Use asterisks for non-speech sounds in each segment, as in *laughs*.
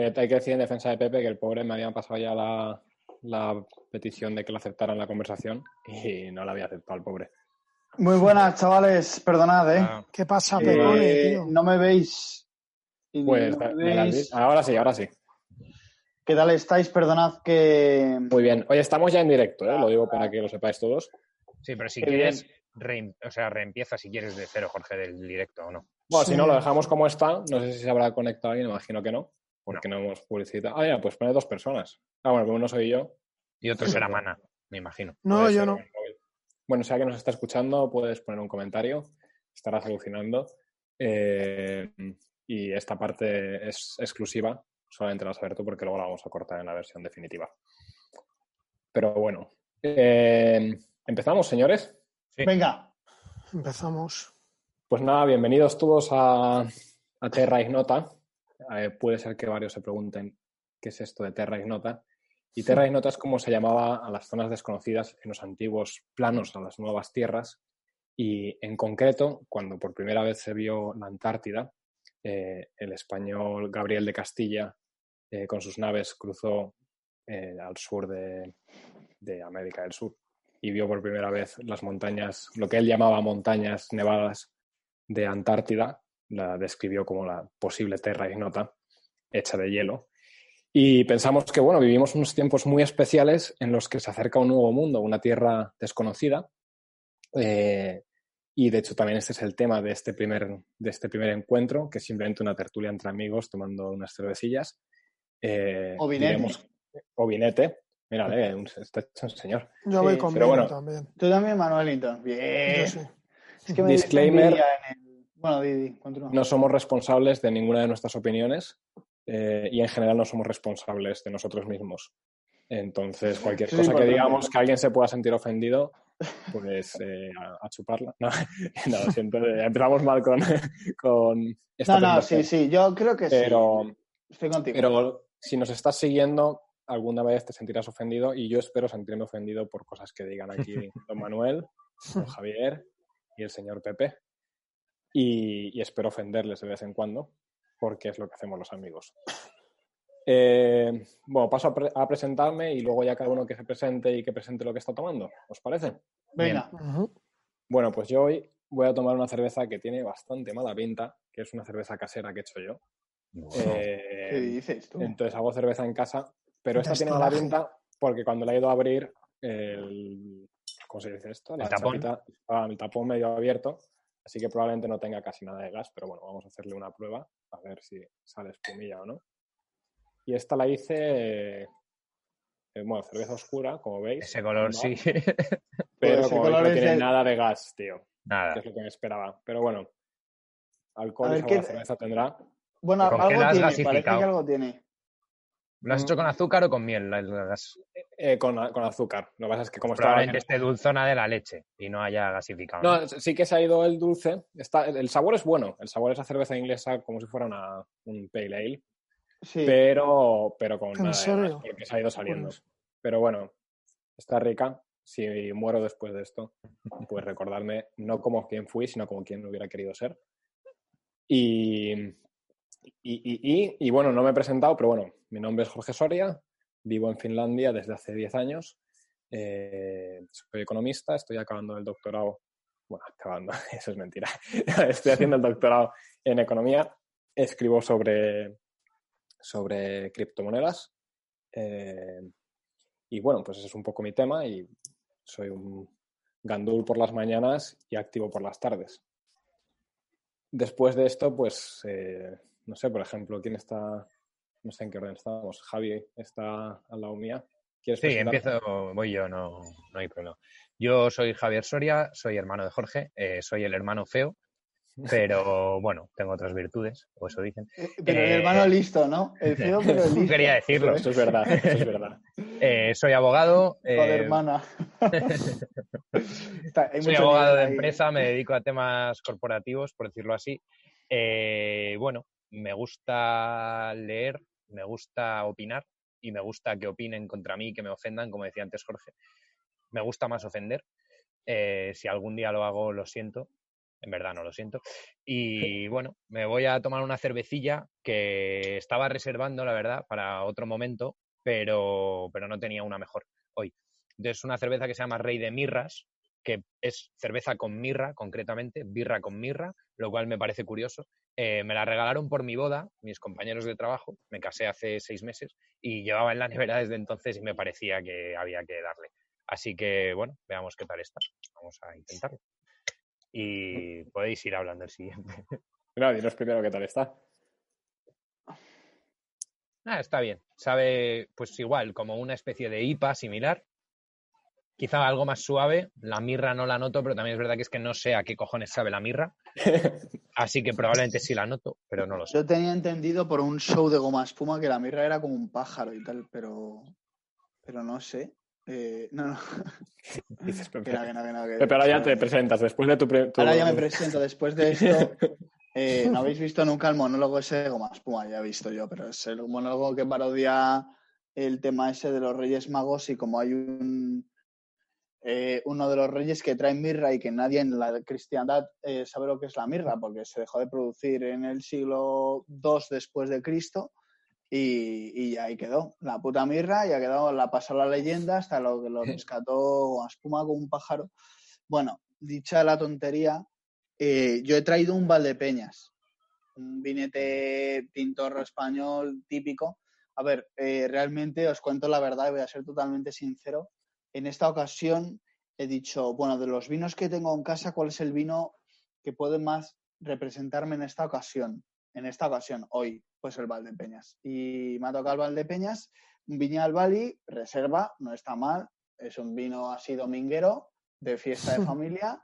Oye, hay que decir en defensa de Pepe que el pobre me había pasado ya la, la petición de que lo aceptara en la conversación y no la había aceptado el pobre. Muy buenas, chavales. Perdonad, ¿eh? Ah, ¿Qué pasa, Eh, tío? no me veis. Pues no me veis. ahora sí, ahora sí. ¿Qué tal estáis? Perdonad que. Muy bien. Oye, estamos ya en directo, ¿eh? lo digo para que lo sepáis todos. Sí, pero si Qué quieres, o sea, reempieza si quieres de cero, Jorge, del directo o no. Bueno, Sí. si no, lo dejamos como está. No sé si se habrá conectado alguien, imagino que no, porque no, hemos publicitado. Ah, ya, pues pone dos personas. Ah, bueno, como uno soy yo. Y otro será *laughs* Mana, me imagino. No, puede yo no. Bueno, si alguien nos está escuchando, puedes poner un comentario. Estarás alucinando. Eh, y esta parte es exclusiva, solamente la vas a ver tú porque luego la vamos a cortar en la versión definitiva. Pero bueno, eh, empezamos, señores. Sí. Venga. Empezamos. Pues nada, bienvenidos todos a, a Terra Ignota. Eh, puede ser que varios se pregunten qué es esto de Terra Ignota. Y Terra Ignota es como se llamaba a las zonas desconocidas en los antiguos planos, a las nuevas tierras. Y en concreto, cuando por primera vez se vio la Antártida, eh, el español Gabriel de Castilla eh, con sus naves cruzó al sur de, de América del Sur y vio por primera vez las montañas, lo que él llamaba montañas nevadas de Antártida, la describió como la posible Terra Ignota, hecha de hielo. Y pensamos que, bueno, vivimos unos tiempos muy especiales en los que se acerca un nuevo mundo, una tierra desconocida. Eh, y de hecho también este es el tema de este, primer, de este primer encuentro, que es simplemente una tertulia entre amigos tomando unas cervecillas. Eh, O vinete. diremos- o vinete. Mira, eh, un- está hecho un señor. Yo Sí, voy con pero vino bueno. también. Tú también, Manuelito. Bien. Yo sí. Es que me Disclaimer. en el- Bueno, Didi, continúa. no somos responsables de ninguna de nuestras opiniones eh, y en general no somos responsables de nosotros mismos. Entonces, cualquier cosa que digamos que alguien se pueda sentir ofendido, pues eh, a, a chuparla. No, *laughs* no, eh, empezamos mal con, con esta No, no, sí, sí. Yo creo que Pero, sí. Estoy contigo. pero si nos estás siguiendo, alguna vez te sentirás ofendido y yo espero sentirme ofendido por cosas que digan aquí *laughs* don Manuel, don *laughs* Javier y el señor Pepe. Y, y espero ofenderles de vez en cuando, porque es lo que hacemos los amigos. Eh, bueno, paso a, pre- a presentarme y luego ya cada uno que se presente y que presente lo que está tomando. ¿Os parece? Venga. Bueno, pues yo hoy voy a tomar una cerveza que tiene bastante mala pinta, que es una cerveza casera que he hecho yo. Eh, ¿Qué dices tú? entonces hago cerveza en casa, pero esta tiene mala pinta porque cuando la he ido a abrir, el, ¿cómo se dice esto? La ¿El tapón? chapita- estaba el tapón medio abierto, así que probablemente no tenga casi nada de gas, pero bueno, vamos a hacerle una prueba a ver si sale espumilla o no. Y esta la hice, eh, bueno, cerveza oscura, como veis. Ese color, ¿no? sí. *laughs* Pero Ese como veis, color no tiene el- nada de gas, tío, Nada. que es lo que me esperaba. Pero bueno, alcohol A y sabor ¿qué- cerveza tendrá. Bueno, ¿Con qué algo tiene. Parece que algo tiene. ¿Lo has hecho con azúcar o con miel? La- la gas- Eh, con, con azúcar. Lo que pasa es que como estaba... Probablemente esté dulzona de la leche y no haya gasificado. No, sí que se ha ido el dulce. Está, el sabor es bueno. El sabor es a cerveza inglesa como si fuera una, un pale ale. Sí. Pero, pero con ¿En nada de serio? gas, porque se ha ido saliendo. Pues- Pero bueno, está rica. Si muero después de esto, pues recordarme no como quien fui, sino como quien hubiera querido ser. Y, y, bueno, no me he presentado, pero bueno, mi nombre es Jorge Soria, vivo en Finlandia desde hace 10 años, eh, soy economista, estoy acabando el doctorado, bueno, acabando, *laughs* eso es mentira, *laughs* estoy haciendo el doctorado en economía, escribo sobre, sobre criptomonedas eh, y bueno, pues ese es un poco mi tema y soy un gandul por las mañanas y activo por las tardes. Después de esto, pues, eh, no sé, por ejemplo, ¿quién está? No sé en qué orden estamos. Javi está al lado mía. ¿Quieres Sí, empiezo, voy yo, no, no hay problema. Yo soy Javier Soria, soy hermano de Jorge, eh, soy el hermano feo Pero *laughs* bueno, tengo otras virtudes, o eso dicen. Eh, Pero el Eh, hermano listo, ¿no? El feo, *laughs* pero el listo. Quería decirlo. Eso es verdad, eso es verdad. *laughs* Eh, soy abogado. Joder, eh, hermana. Está- hay soy abogado de ahí. empresa, me dedico a temas corporativos, por decirlo así. Eh, bueno, me gusta leer, me gusta opinar y me gusta que opinen contra mí, que me ofendan, como decía antes Jorge. Me gusta más ofender. Eh, si algún día lo hago, lo siento. En verdad no lo siento. Y bueno, me voy a tomar una cervecilla que estaba reservando, la verdad, para otro momento, pero, pero no tenía una mejor hoy. Entonces, una cerveza que se llama Rey de Mirras, que es cerveza con mirra, concretamente, birra con mirra, lo cual me parece curioso. Eh, me la regalaron por mi boda, mis compañeros de trabajo, me casé hace seis meses y llevaba en la nevera desde entonces y me parecía que había que darle. Así que, bueno, veamos qué tal está. Vamos a intentarlo. Y podéis ir hablando el siguiente. *laughs* Mira, dinos primero qué tal está. Ah, está bien. Sabe, pues igual, como una especie de IPA similar. Quizá algo más suave. La mirra no la noto, pero también es verdad que es que no sé a qué cojones sabe la mirra. *laughs* Así que probablemente sí la noto, pero no lo sé. Yo tenía entendido por un show de goma espuma que la mirra era como un pájaro y tal, pero, pero no sé. Eh, no, no. *laughs* Dices, Pepe. *laughs* Que no, que no, que no, que- Pepe, ahora ya te presentas. Después de tu. pre- tu- Ahora ya me presento. Después de esto, eh, no habéis visto nunca el monólogo ese de goma espuma, ya he visto yo, pero es el monólogo que parodia el tema ese de los Reyes Magos y como hay un eh, uno de los reyes que trae mirra y que nadie en la cristiandad eh, sabe lo que es la mirra porque se dejó de producir en el siglo II después de Cristo y, y ahí quedó la puta mirra y ha quedado la pasó la leyenda hasta lo que lo *laughs* rescató a espuma con un pájaro. Bueno dicha la tontería eh, yo he traído un Valdepeñas un vinete tintorro español típico. A ver eh, realmente os cuento la verdad y voy a ser totalmente sincero en esta ocasión he dicho, bueno, de los vinos que tengo en casa, ¿cuál es el vino que puede más representarme en esta ocasión? En esta ocasión, hoy, pues el Valdepeñas. Y me ha tocado el Valdepeñas, un Viñal Valley, reserva, no está mal, es un vino así dominguero, de fiesta de *laughs* familia,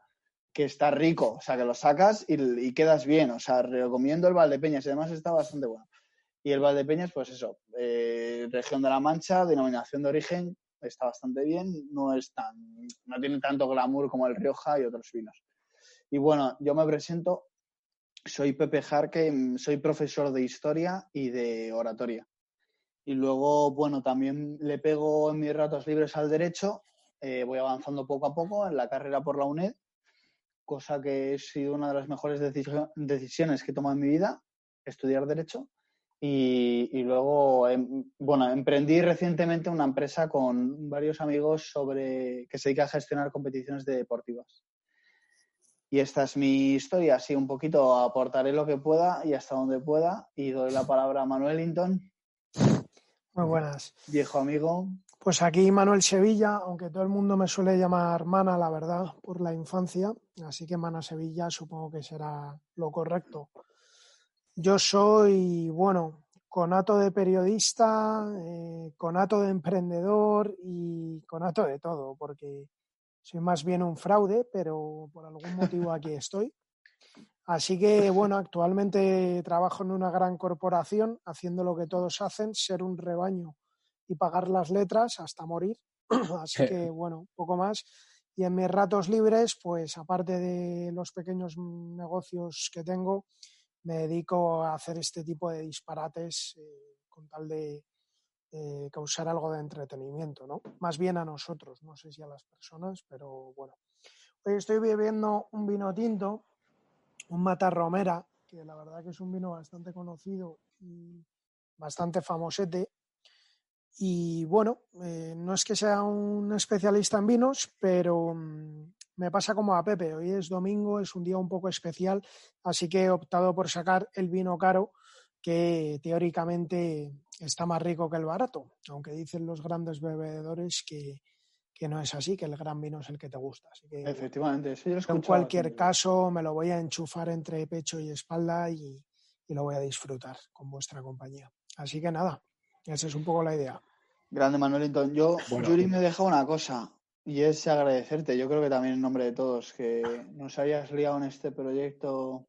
que está rico, o sea, que lo sacas y, y quedas bien, o sea, recomiendo el Valdepeñas, y además está bastante bueno. Y el Valdepeñas, pues eso, eh, región de la Mancha, denominación de origen, está bastante bien, no es tan, no tiene tanto glamour como el Rioja y otros vinos. Y bueno, yo me presento, soy Pepe Jarque, soy profesor de historia y de oratoria. Y luego, bueno, también le pego en mis ratos libres al derecho, eh, voy avanzando poco a poco en la carrera por la UNED, cosa que ha sido una de las mejores decisio- decisiones que he tomado en mi vida, estudiar derecho. Y, y luego, em, bueno, emprendí recientemente una empresa con varios amigos sobre que se dedica a gestionar competiciones deportivas. Y esta es mi historia, así un poquito aportaré lo que pueda y hasta donde pueda. Y doy la palabra a Manuel Linton, Muy buenas. viejo amigo. Pues aquí Manuel Sevilla, aunque todo el mundo me suele llamar Mana, la verdad, por la infancia, así que Mana Sevilla supongo que será lo correcto. Yo soy, bueno, conato de periodista, eh, conato de emprendedor y conato de todo, porque soy más bien un fraude, pero por algún motivo aquí *laughs* estoy. Así que, bueno, actualmente trabajo en una gran corporación haciendo lo que todos hacen, ser un rebaño y pagar las letras hasta morir. *clears throat* Así que, *laughs* bueno, poco más. Y en mis ratos libres, pues aparte de los pequeños negocios que tengo, me dedico a hacer este tipo de disparates eh, con tal de eh, causar algo de entretenimiento, ¿no? Más bien a nosotros, no sé si a las personas, pero bueno. Hoy estoy bebiendo un vino tinto, un Matarromera, que la verdad que es un vino bastante conocido y bastante famosete. Y bueno, eh, no es que sea un especialista en vinos, pero mm, me pasa como a Pepe. Hoy es domingo, es un día un poco especial, así que he optado por sacar el vino caro, que teóricamente está más rico que el barato, aunque dicen los grandes bebedores que, que no es así, que el gran vino es el que te gusta. Así que Efectivamente, eso yo lo en cualquier caso me lo voy a enchufar entre pecho y espalda y, y lo voy a disfrutar con vuestra compañía. Así que nada, esa es un poco la idea. Grande Manuel Linton. Yo, Bueno. Yuri, me deja una cosa y es agradecerte. Yo creo que también en nombre de todos que nos hayas liado en este proyecto O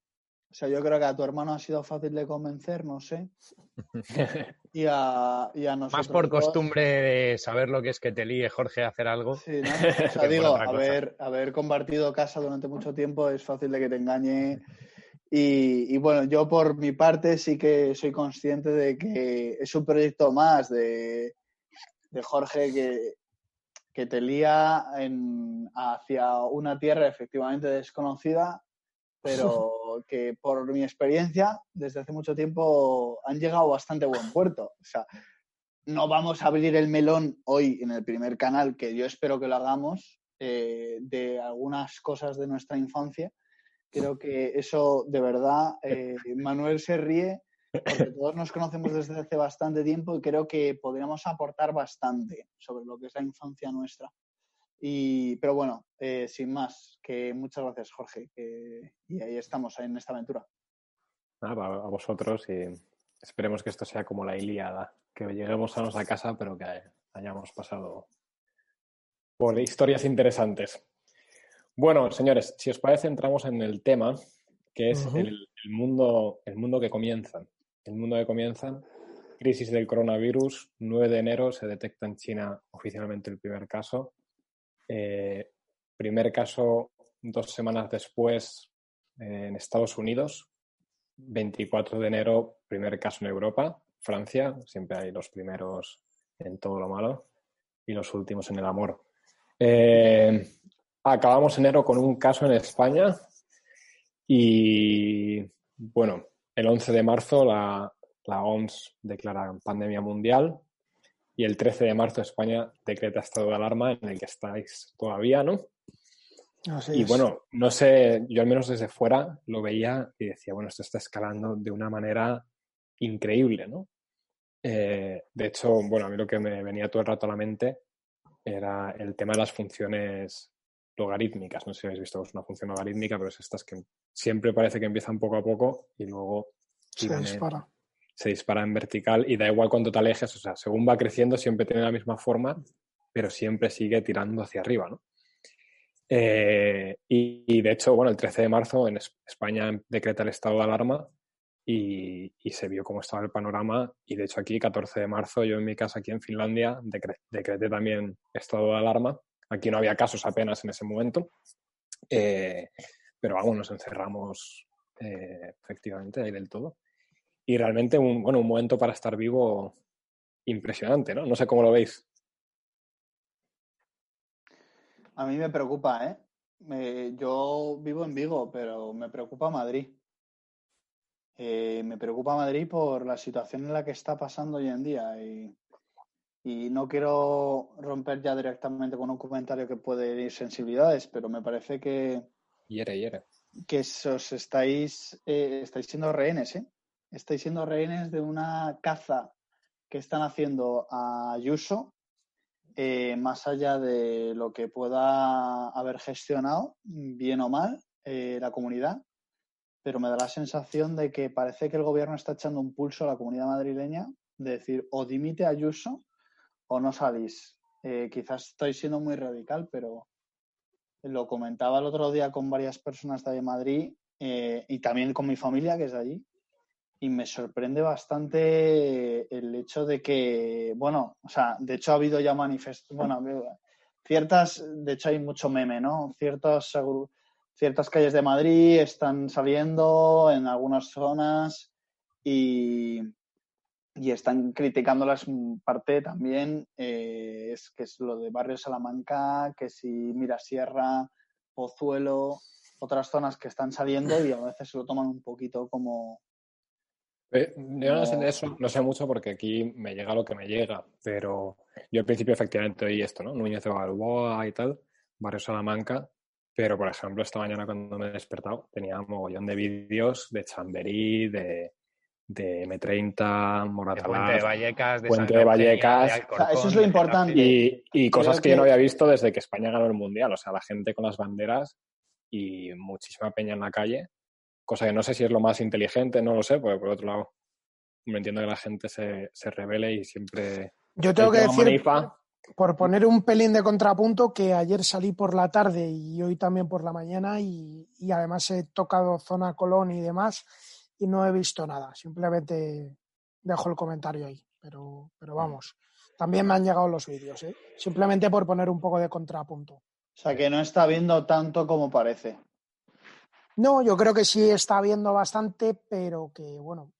sea, yo creo que a tu hermano ha sido fácil de convencer, no sé. *laughs* Y a, y a nosotros. Más por costumbre de saber lo que es que te líe Jorge a hacer algo. Sí, ¿no? *laughs* O sea, digo, haber, haber compartido casa durante mucho tiempo es fácil de que te engañe. Y, y bueno, yo por mi parte sí que soy consciente de que es un proyecto más de, de Jorge que, que te lía en, hacia una tierra efectivamente desconocida, pero *laughs* que por mi experiencia desde hace mucho tiempo han llegado a bastante buen puerto. O sea, no vamos a abrir el melón hoy en el primer canal, que yo espero que lo hagamos, eh, de algunas cosas de nuestra infancia. Creo que eso, de verdad, eh, *laughs* Manuel se ríe porque todos nos conocemos desde hace bastante tiempo y creo que podríamos aportar bastante sobre lo que es la infancia nuestra. Y, pero bueno, eh, sin más, que muchas gracias, Jorge. que- y ahí estamos, en esta aventura. Nada, a a vosotros y esperemos que esto sea como la Ilíada, que lleguemos sanos a casa, pero que hayamos pasado por historias interesantes. Bueno, señores, si os parece, entramos en el tema, que es el, el mundo, el mundo que comienza. El mundo que comienza, crisis del coronavirus, 9 de enero se detecta en China oficialmente el primer caso. Eh, primer caso dos semanas después en Estados Unidos, 24 de enero, primer caso en Europa, Francia, siempre hay los primeros en todo lo malo y los últimos en el amor. Eh, acabamos enero con un caso en España y, bueno, el 11 de marzo la, la OMS declara pandemia mundial y el 13 de marzo España decreta estado de alarma en el que estáis todavía, ¿no? Así Y es. bueno, no sé, yo al menos desde fuera lo veía y decía, bueno, esto está escalando de una manera increíble, ¿no? Eh, de hecho, bueno, a mí lo que me venía todo el rato a la mente era el tema de las funciones logarítmicas. No sé si habéis visto una función logarítmica, pero es estas que siempre parece que empiezan poco a poco y luego se tiran en- dispara. se dispara en vertical y da igual cuánto te alejes, o sea, según va creciendo siempre tiene la misma forma, pero siempre sigue tirando hacia arriba, ¿no? Eh, y, y, de hecho, bueno, el 13 de marzo en Es- España decreta el estado de alarma y, y se vio cómo estaba el panorama y de hecho aquí, 14 de marzo, yo en mi casa aquí en Finlandia decre- decreté también estado de alarma. Aquí no había casos apenas en ese momento, eh, pero vamos, nos encerramos eh, efectivamente ahí del todo y realmente un, bueno, un momento para estar vivo impresionante, ¿no? No sé cómo lo veis. A mí me preocupa, ¿eh? Yo vivo en Vigo, pero me preocupa Madrid. Eh, me preocupa Madrid por la situación en la que está pasando hoy en día y, y no quiero romper ya directamente con un comentario que puede herir sensibilidades, pero me parece que, Hiere, hiere. que os estáis, eh, estáis siendo rehenes, ¿eh? Estáis siendo rehenes de una caza que están haciendo a Ayuso, eh, más allá de lo que pueda haber gestionado, bien o mal, eh, la comunidad, pero me da la sensación de que parece que el gobierno está echando un pulso a la comunidad madrileña de decir o dimite a Ayuso o no salís. Eh, quizás estoy siendo muy radical, pero lo comentaba el otro día con varias personas de Madrid eh, y también con mi familia, que es de allí, y me sorprende bastante el hecho de que, bueno, o sea, de hecho ha habido ya manifestaciones, bueno, ciertas, de hecho hay mucho meme, ¿no? Ciertas, ciertas calles de Madrid están saliendo en algunas zonas y, y están criticándolas en parte también, eh, es que es lo de Barrio Salamanca, que si Mirasierra, Pozuelo, otras zonas que están saliendo y a veces se lo toman un poquito como, Eh, yo no sé de eso, no sé mucho porque aquí me llega lo que me llega, pero yo al principio efectivamente oí esto, ¿no? Núñez de Balboa y tal, Barrio Salamanca, pero por ejemplo esta mañana cuando me he despertado tenía un mogollón de vídeos de Chamberí, de, de M30, De Moratalaz, Puente de Vallecas, de Puente de Vallecas. de O sea, eso es lo importante. Y, y cosas que yo no había visto desde que España ganó el Mundial, o sea, la gente con las banderas y muchísima peña en la calle, cosa que no sé si es lo más inteligente, no lo sé, porque por otro lado me entiendo que la gente se, se revele y siempre Yo tengo que decir, Manifa, por poner un pelín de contrapunto, que ayer salí por la tarde y hoy también por la mañana y, y además he tocado zona Colón y demás y no he visto nada. Simplemente dejo el comentario ahí. Pero, pero vamos, también me han llegado los vídeos, ¿eh? simplemente por poner un poco de contrapunto. O sea, que no está viendo tanto como parece. No, yo creo que sí está viendo bastante, pero que bueno,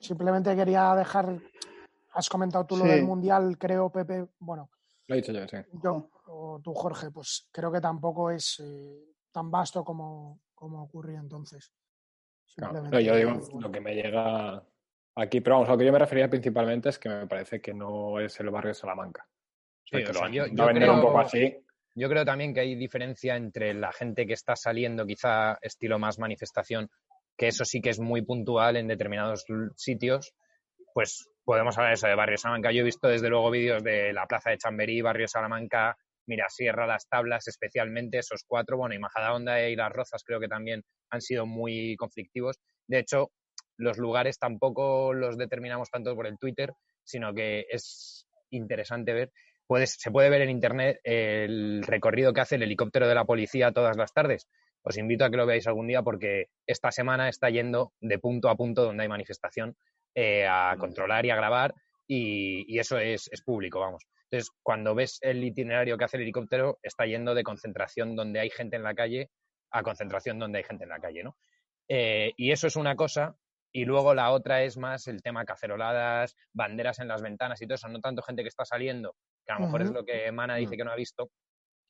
simplemente quería dejar, has comentado tú lo del Mundial, creo, Pepe, bueno, Lo he dicho yo, sí. yo o tú, Jorge, pues creo que tampoco es eh, tan vasto como, como ocurría entonces. Claro, pero yo digo, lo que me llega aquí, pero vamos, a lo que yo me refería principalmente es que me parece que no es el barrio de Salamanca. Sí, o sea, yo- un creo- poco así. Yo creo también que hay diferencia entre la gente que está saliendo, quizá estilo más manifestación, que eso sí que es muy puntual en determinados sitios, pues podemos hablar de eso de Barrio Salamanca. Yo he visto desde luego vídeos de la Plaza de Chamberí, Barrio Salamanca, Mirasierra, Las Tablas, especialmente esos cuatro, bueno, y Majadahonda y Las Rozas creo que también han sido muy conflictivos. De hecho, los lugares tampoco los determinamos tanto por el Twitter, sino que es interesante ver puedes, se puede ver en internet el recorrido que hace el helicóptero de la policía todas las tardes. Os invito a que lo veáis algún día porque esta semana está yendo de punto a punto donde hay manifestación eh, a controlar y a grabar y, y eso es, es público, vamos. Entonces, cuando ves el itinerario que hace el helicóptero, está yendo de concentración donde hay gente en la calle a concentración donde hay gente en la calle, ¿no? Eh, y eso es una cosa. Y luego la otra es más el tema caceroladas, banderas en las ventanas y todo eso. No tanto gente que está saliendo, que a lo mejor es lo que Mana dice Mm. que no ha visto,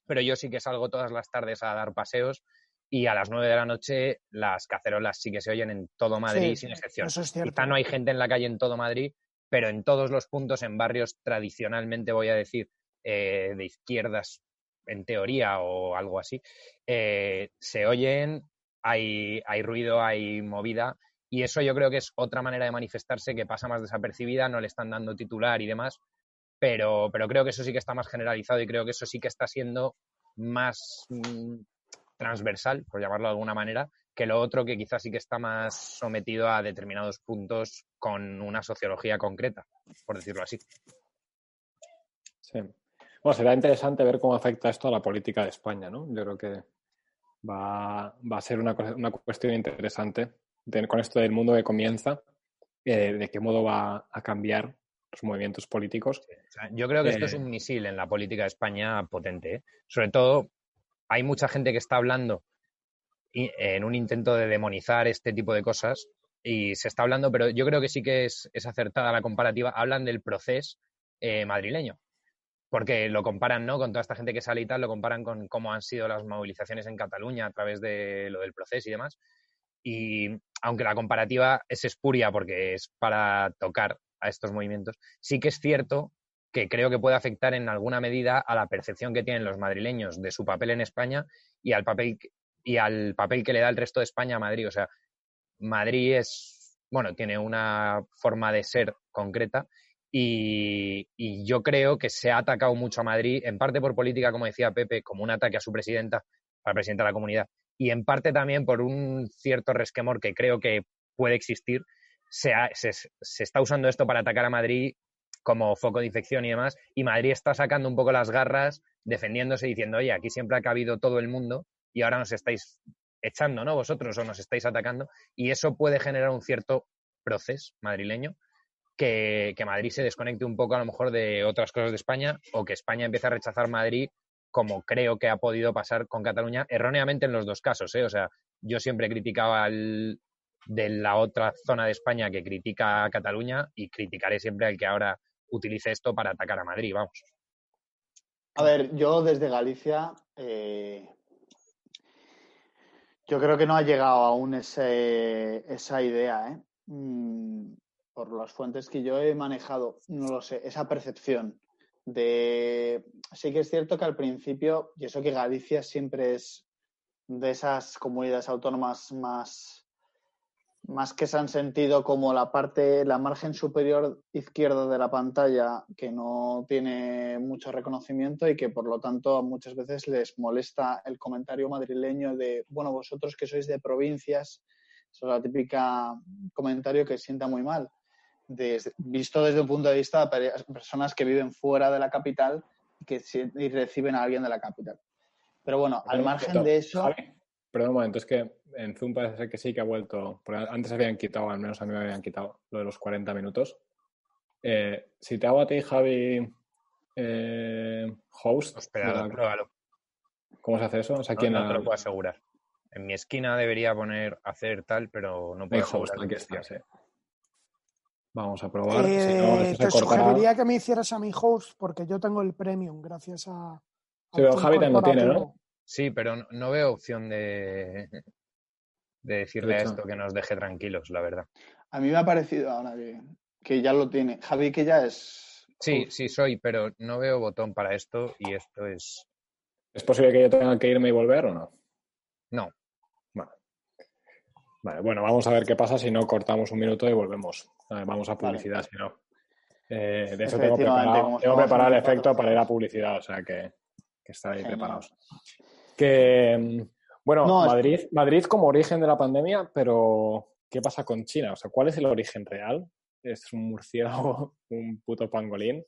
pero yo sí que salgo todas las tardes a dar paseos y a las nueve de la noche las cacerolas sí que se oyen en todo Madrid Sí, sin excepción. Eso es cierto. Quizá no hay gente en la calle en todo Madrid, pero en todos los puntos, en barrios tradicionalmente, voy a decir, eh, de izquierdas en teoría o algo así, eh, se oyen, hay, hay ruido, hay movida. Y eso yo creo que es otra manera de manifestarse que pasa más desapercibida, no le están dando titular y demás, pero, pero creo que eso sí que está más generalizado y creo que eso sí que está siendo más mm, transversal, por llamarlo de alguna manera, que lo otro que quizás sí que está más sometido a determinados puntos con una sociología concreta, por decirlo así. Sí. Bueno, será interesante ver cómo afecta esto a la política de España, ¿no? Yo creo que va, va a ser una, cuestión interesante de- con esto del mundo que comienza, eh, de qué modo va a cambiar los movimientos políticos. O sea, yo creo que esto es Eh, un misil en la política de España potente. ¿eh? Sobre todo, hay mucha gente que está hablando en un intento de demonizar este tipo de cosas y se está hablando, pero yo creo que sí que es, es acertada la comparativa. Hablan del proceso eh, madrileño, porque lo comparan ¿no? con toda esta gente que sale y tal, lo comparan con cómo han sido las movilizaciones en Cataluña a través de lo del proceso y demás. Y aunque la comparativa es espuria porque es para tocar a estos movimientos, sí que es cierto que creo que puede afectar en alguna medida a la percepción que tienen los madrileños de su papel en España y al papel y al papel que le da el resto de España a Madrid. O sea, Madrid es, bueno, tiene una forma de ser concreta y, y yo creo que se ha atacado mucho a Madrid, en parte por política, como decía Pepe, como un ataque a su presidenta, a la presidenta de la comunidad, y en parte también por un cierto resquemor que creo que puede existir. Se, ha- se, se está usando esto para atacar a Madrid como foco de infección y demás, y Madrid está sacando un poco las garras, defendiéndose, diciendo, oye, aquí siempre ha cabido todo el mundo y ahora nos estáis echando, ¿no? Vosotros o nos estáis atacando, y eso puede generar un cierto proceso madrileño que, Madrid se desconecte un poco a lo mejor de otras cosas de España o que España empiece a rechazar Madrid como creo que ha podido pasar con Cataluña, erróneamente en los dos casos, ¿eh? O sea, yo siempre criticaba al de la otra zona de España que critica a Cataluña y criticaré siempre al que ahora utilice esto para atacar a Madrid, vamos. A ver, yo desde Galicia, eh, yo creo que no ha llegado aún ese, esa idea, ¿eh? Mm, por las fuentes que yo he manejado, no lo sé, esa percepción de... Sí que es cierto que al principio, y eso que Galicia siempre es de esas comunidades autónomas más, más que se han sentido como la parte, la margen superior izquierda de la pantalla que no tiene mucho reconocimiento y que por lo tanto muchas veces les molesta el comentario madrileño de, bueno, vosotros que sois de provincias, eso es la típica comentario que sienta muy mal. Visto desde un punto de vista de pe- personas que viven fuera de la capital que si- y reciben a alguien de la capital. Pero bueno, al margen de eso, Perdón un momento, es que en Zoom parece ser que sí que ha vuelto, porque antes habían quitado, al menos a mí me habían quitado lo de los 40 minutos. Eh, si te hago a ti, Javi, eh, host, Espera, la- pruébalo. ¿cómo se hace eso? O sea, No, ¿quién no te lo puedo asegurar. En mi esquina debería poner hacer tal, pero no puedo host, asegurar. aquí que está, sí. Vamos a probar. si no, Eh, esto te se sugeriría que me hicieras a mi host porque yo tengo el premium gracias a. Sí, pero Javi también lo tiene, ¿no? Sí, pero no, no veo opción de, de decirle a esto que nos deje tranquilos, la verdad. a mí me ha parecido ahora que, que ya lo tiene. Javi, que ya es. Sí, sí soy, pero no veo botón para esto y esto es... ¿Es posible que yo tenga que irme y volver o no? No, Vale. Vale, bueno, vamos a ver qué pasa si no cortamos un minuto y volvemos. Vamos a publicidad, si no. Eh, de eso tengo preparado, tengo preparado el efecto para ir a publicidad, o sea que, que estar ahí Genial. preparados. Que, mm, bueno, No, es- Madrid, Madrid como origen de la pandemia, pero ¿qué pasa con China? O sea, ¿cuál es el origen real? ¿Es un murciélago, *laughs* un puto pangolín?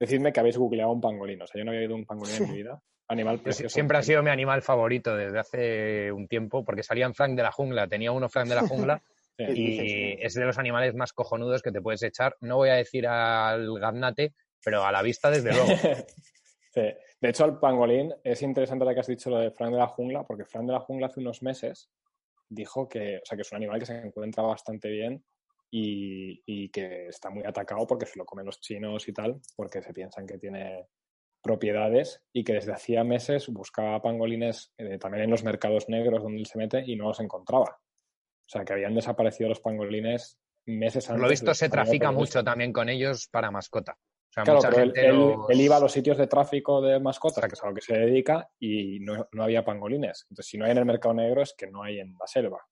Decidme que habéis googleado un pangolín. O sea, yo no había oído un pangolín en mi vida. Animal precioso. siempre ha sido mi animal favorito desde hace un tiempo, porque salía en Frank de la jungla, tenía uno Frank de la jungla *laughs* Sí. ¿Qué dices, y es de los animales más cojonudos que te puedes echar. No voy a decir al gaznate, pero a la vista desde luego. *laughs* Sí. De hecho, el pangolín es interesante lo que has dicho lo de Frank de la Jungla, porque Frank de la Jungla hace unos meses dijo que, o sea, que es un animal que se encuentra bastante bien y, y que está muy atacado porque se lo comen los chinos y tal, porque se piensan que tiene propiedades y que desde hacía meses buscaba pangolines eh, también en los mercados negros donde él se mete y no los encontraba. O sea, que habían desaparecido los pangolines meses Por antes. lo visto se trafica mucho también con ellos para mascota. O sea, Claro, mucha pero él, gente él- los- él iba a los sitios de tráfico de mascotas, que es a lo que se dedica, y no, no había pangolines. Entonces, si no hay en el mercado negro, es que no hay en la selva.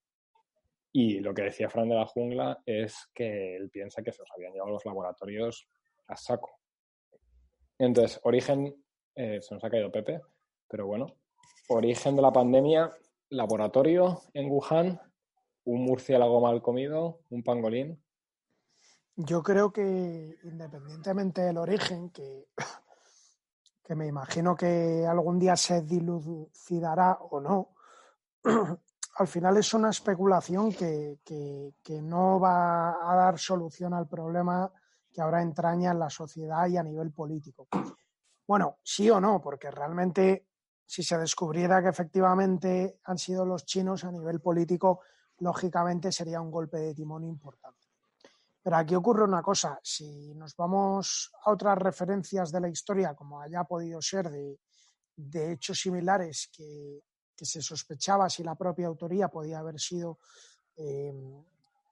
Y lo que decía Fran de la Jungla es que él piensa que se los habían llevado a los laboratorios a saco. Entonces, origen, eh, se nos ha caído Pepe, pero bueno, origen de la pandemia, laboratorio en Wuhan, un murciélago mal comido, un pangolín. Yo creo que independientemente del origen, que, *coughs* que me imagino que algún día se dilucidará o no, *coughs* al final es una especulación que, que- que no va a dar solución al problema que ahora entraña en la sociedad y a nivel político. Bueno, sí o no, porque realmente si se descubriera que efectivamente han sido los chinos a nivel político, lógicamente sería un golpe de timón importante. Pero aquí ocurre una cosa, si nos vamos a otras referencias de la historia, como haya podido ser de, hechos similares que, que se sospechaba si la propia autoría podía haber sido eh,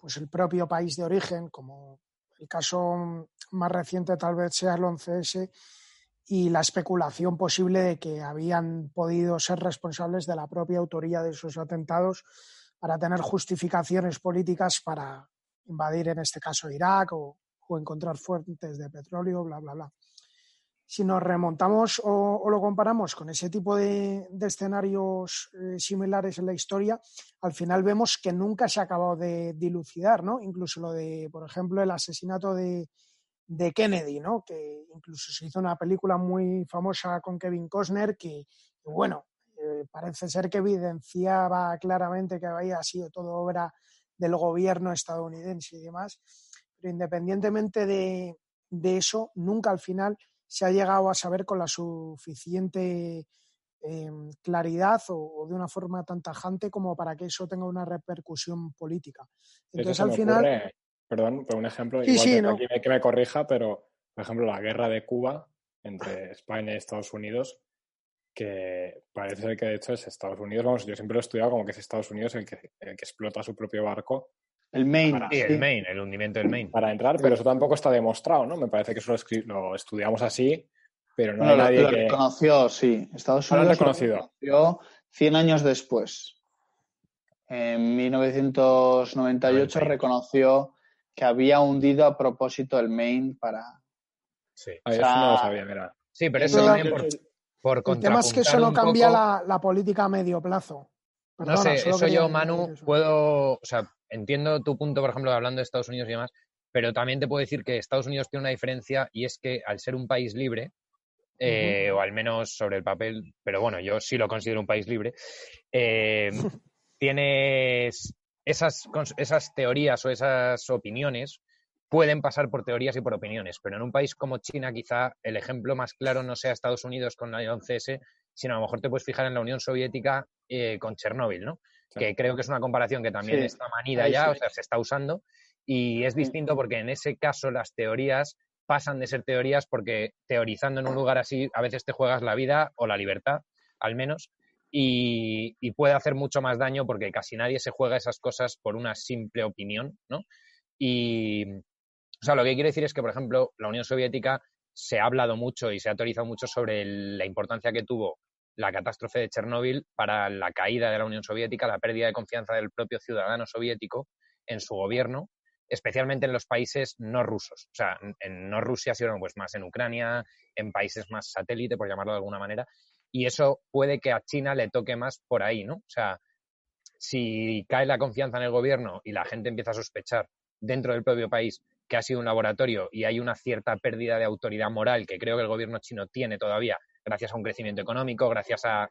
pues el propio país de origen, como el caso más reciente tal vez sea el 11S, y la especulación posible de que habían podido ser responsables de la propia autoría de esos atentados para tener justificaciones políticas para invadir en este caso Irak o, o encontrar fuentes de petróleo, bla, bla, bla. Si nos remontamos o, lo comparamos con ese tipo de, de escenarios eh, similares en la historia, al final vemos que nunca se ha acabado de dilucidar, ¿no? Incluso lo de, por ejemplo, el asesinato de, de Kennedy, ¿no? Que incluso se hizo una película muy famosa con Kevin Costner que, que, bueno, eh, parece ser que evidenciaba claramente que había sido todo obra del gobierno estadounidense y demás, pero independientemente de, de eso, nunca al final se ha llegado a saber con la suficiente eh, claridad o, o, de una forma tan tajante como para que eso tenga una repercusión política. Entonces, al final... Ocurre, perdón, por un ejemplo, Sí, igual sí, que, no. aquí me- que me corrija, pero, por ejemplo, la guerra de Cuba entre España y Estados Unidos, que parece ser que de hecho es Estados Unidos, vamos, yo siempre lo he estudiado como que es Estados Unidos el que, el que explota su propio barco El main. Para- Sí, sí. el main, el hundimiento del main. para entrar, pero eso tampoco está demostrado, ¿no? Me parece que eso lo, lo estudiamos así, pero no Bueno, hay lo, nadie lo que... reconoció, sí. Estados lo Unidos lo reconocido. reconoció 100 años después. En 1998 98. reconoció que había hundido a propósito el Maine para... Sí, Ah, eso o sea, no lo sabía, mira. Sí, pero Eso también por, por El tema es que eso no cambia poco- la, la política a medio plazo. No sé, eso yo, Manu, eso. puedo, o sea, entiendo tu punto, por ejemplo, hablando de Estados Unidos y demás, pero también te puedo decir que Estados Unidos tiene una diferencia y es que al ser un país libre, eh, o al menos sobre el papel, pero bueno, yo sí lo considero un país libre, eh, *laughs* tienes esas, esas teorías o esas opiniones pueden pasar por teorías y por opiniones, pero en un país como China quizá el ejemplo más claro no sea Estados Unidos con la 11S, sino a lo mejor te puedes fijar en la Unión Soviética eh, con Chernóbil, ¿no? Que creo que es una comparación que también está manida ya, o sea, se está usando, y es distinto porque en ese caso las teorías pasan de ser teorías porque teorizando en un lugar así a veces te juegas la vida o la libertad, al menos, y, puede hacer mucho más daño porque casi nadie se juega esas cosas por una simple opinión, ¿no? Y, o sea, lo que quiero decir es que, por ejemplo, la Unión Soviética se ha hablado mucho y se ha teorizado mucho sobre la importancia que tuvo la catástrofe de Chernóbil para la caída de la Unión Soviética, la pérdida de confianza del propio ciudadano soviético en su gobierno, especialmente en los países no rusos. O sea, en no Rusia, sino pues más en Ucrania, en países más satélite, por llamarlo de alguna manera. Y eso puede que a China le toque más por ahí, ¿no? O sea, si cae la confianza en el gobierno y la gente empieza a sospechar dentro del propio país que ha sido un laboratorio y hay una cierta pérdida de autoridad moral que creo que el gobierno chino tiene todavía gracias a un crecimiento económico, gracias a,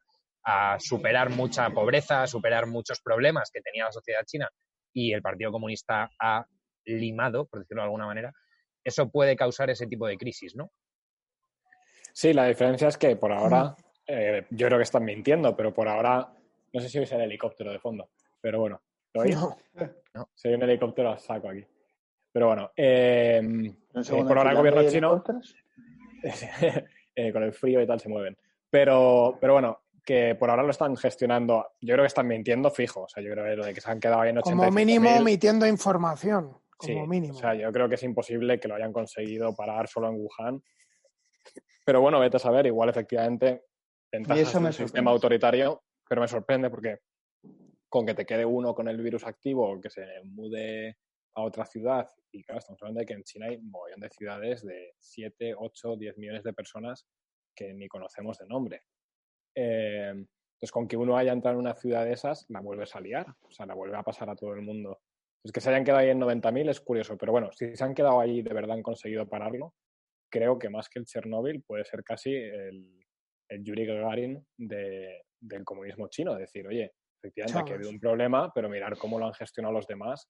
superar mucha pobreza, a superar muchos problemas que tenía la sociedad china y el Partido Comunista ha limado, por decirlo de alguna manera, eso puede causar ese tipo de crisis, ¿no? Sí, la diferencia es que por ahora, eh, yo creo que están mintiendo, pero por ahora, no sé si veis el helicóptero de fondo, pero bueno, ¿lo oís? No. no. Si hay un helicóptero, saco aquí. Pero bueno, eh, eh, por ahora el gobierno chino, *laughs* con el frío y tal, se mueven. Pero, pero bueno, que por ahora lo están gestionando. Yo creo que están mintiendo fijo. O sea, yo creo que lo de que se han quedado ahí en Como mínimo emitiendo información. Como mínimo. O sea, yo creo que es imposible que lo hayan conseguido parar solo en Wuhan. Pero bueno, vete a saber, igual efectivamente ventajas un sistema autoritario, pero me sorprende porque con que te quede uno con el virus activo, que se mude a otra ciudad, y claro, estamos hablando de que en China hay un montón de ciudades de 7, 8, 10 millones de personas que ni conocemos de nombre. Eh, entonces, con que uno haya entrado en una ciudad de esas, la vuelves a liar, o sea, la vuelve a pasar a todo el mundo. Es que se hayan quedado ahí en 90.000 es curioso, pero bueno, si se han quedado ahí de verdad han conseguido pararlo, creo que más que el Chernóbil puede ser casi el, el Yuri Gagarin del comunismo chino. Decir, oye, efectivamente aquí ha habido un problema, pero mirar cómo lo han gestionado los demás.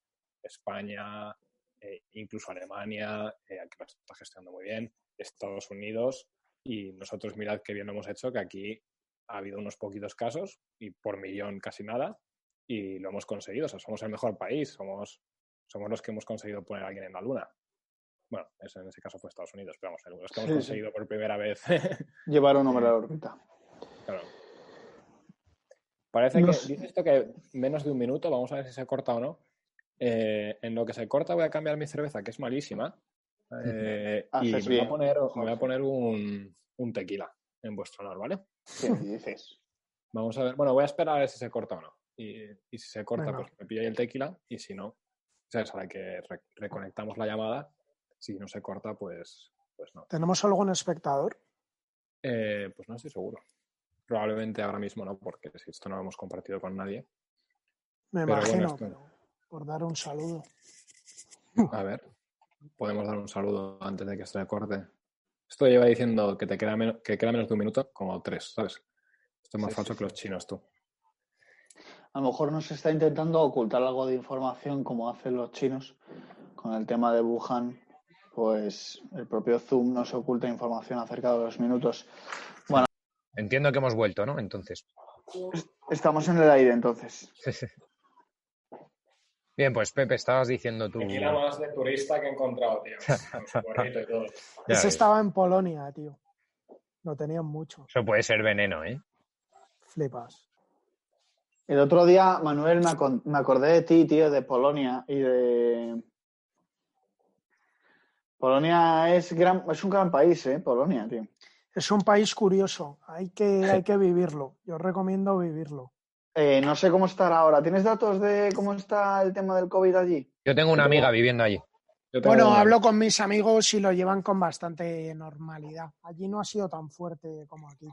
España, eh, incluso Alemania, eh, que lo está gestionando muy bien, Estados Unidos, y nosotros mirad qué bien lo hemos hecho, que aquí ha habido unos poquitos casos y por millón casi nada, y lo hemos conseguido. O sea, somos el mejor país, somos, somos los que hemos conseguido poner a alguien en la luna. Bueno, eso en ese caso fue Estados Unidos, pero vamos, los que hemos conseguido por primera vez. *laughs* Llevar un hombre a la órbita. Claro. Parece que dice esto que menos de un minuto, vamos a ver si se corta o no. Eh, en lo que se corta voy a cambiar mi cerveza, que es malísima. Eh, *laughs* y me voy a poner, me voy a poner un, un, tequila en vuestro honor, ¿vale? ¿Qué dices? *laughs* Vamos a ver. Bueno, voy a esperar a ver si se corta o no. Y, y si se corta, pues me pillo el tequila. Y si no, sabes, ahora que reconectamos la llamada, si no se corta, pues, pues no. ¿Tenemos algún espectador? Eh, pues no estoy seguro. Probablemente ahora mismo no, porque si esto no lo hemos compartido con nadie. Me imagino, por dar un saludo. A ver, podemos dar un saludo antes de que se corte. Esto lleva diciendo que te queda, menos, que queda menos de un minuto, como tres, ¿sabes? Esto es más falso que los chinos, tú. A lo mejor nos está intentando ocultar algo de información como hacen los chinos con el tema de Wuhan pues el propio Zoom nos oculta información acerca de los minutos. Bueno. Entiendo que hemos vuelto, ¿no? Entonces. Estamos en el aire, entonces. *laughs* Bien, pues Pepe, estabas diciendo tú. Tequila más de turista que he encontrado, tío. *laughs* y todo. Ese estaba en Polonia, tío. Lo tenían mucho. Eso puede ser veneno, ¿eh? Flipas. El otro día, Manuel, me acordé de ti, tío, de Polonia y de Polonia es, gran, es un gran país, ¿eh? Polonia, tío. Es un país curioso, hay que, hay que vivirlo. Yo recomiendo vivirlo. Eh, no sé cómo estará ahora. ¿Tienes datos de cómo está el tema del COVID allí? Yo tengo una amiga viviendo allí. Bueno, hablo con mis amigos y lo llevan con bastante normalidad. Allí no ha sido tan fuerte como aquí.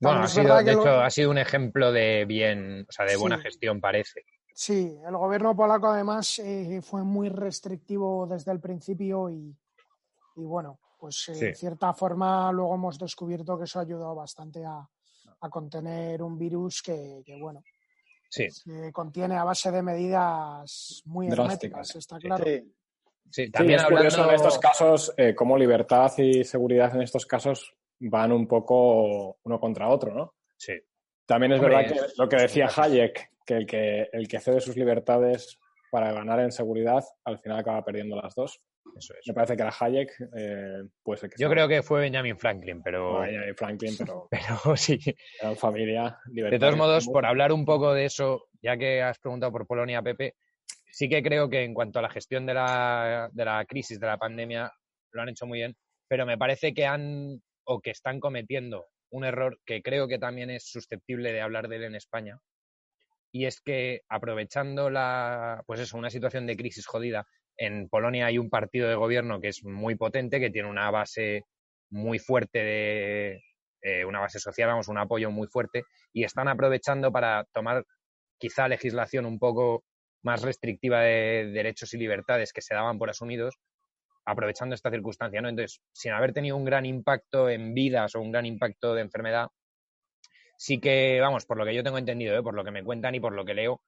Bueno, ha sido, de hecho, ha sido un ejemplo de bien, o sea, de buena gestión, parece. Sí, el gobierno polaco además eh, fue muy restrictivo desde el principio y, y bueno, pues eh, Sí. en cierta forma luego hemos descubierto que eso ha ayudado bastante a, a contener un virus que, que, bueno, Sí, se contiene a base de medidas muy Drásticas. herméticas, está claro. Sí. sí. Sí, También es curioso en estos casos eh, cómo libertad y seguridad en estos casos van un poco uno contra otro, ¿no? Sí, También es Hombre, verdad que lo que decía. Hayek, que el, que el que cede sus libertades para ganar en seguridad, al final acaba perdiendo las dos. Eso es. Me parece que era Hayek, eh, pues el que Yo estaba- creo que fue Benjamin Franklin, pero, Franklin, pero *laughs* pero sí. eran familia. De todos modos, por hablar un poco de eso, ya que has preguntado por Polonia, Pepe, sí que creo que en cuanto a la gestión de la, de la crisis, de la pandemia, lo han hecho muy bien, pero me parece que han o que están cometiendo un error que creo que también es susceptible de hablar de él en España, y es que aprovechando la, pues eso, una situación de crisis jodida, en Polonia hay un partido de gobierno que es muy potente, que tiene una base muy fuerte de eh, una base social, vamos, un apoyo muy fuerte, y están aprovechando para tomar quizá legislación un poco más restrictiva de derechos y libertades que se daban por asumidos, aprovechando esta circunstancia, ¿no? Entonces, sin haber tenido un gran impacto en vidas o un gran impacto de enfermedad, sí que, vamos, por lo que yo tengo entendido, ¿eh? por lo que me cuentan y por lo que leo,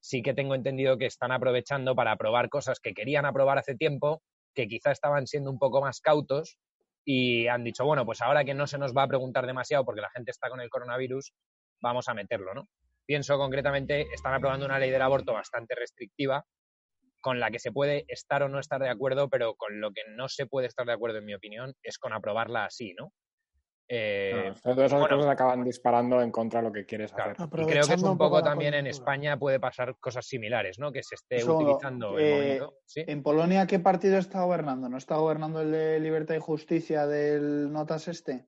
sí que tengo entendido que están aprovechando para aprobar cosas que querían aprobar hace tiempo, que quizá estaban siendo un poco más cautos y han dicho, bueno, pues ahora que no se nos va a preguntar demasiado porque la gente está con el coronavirus, vamos a meterlo, ¿no? Pienso concretamente, están aprobando una ley del aborto bastante restrictiva, con la que se puede estar o no estar de acuerdo, pero con lo que no se puede estar de acuerdo, en mi opinión, es con aprobarla así, ¿no? Eh, Claro, todas esas bueno. cosas acaban disparando en contra de lo que quieres Claro. hacer. Y creo que es un poco también en. España puede pasar cosas similares, ¿no? Que se esté utilizando el eh, momento. ¿sí? ¿En Polonia qué partido está gobernando? ¿No está gobernando el de Libertad y Justicia del Notas este?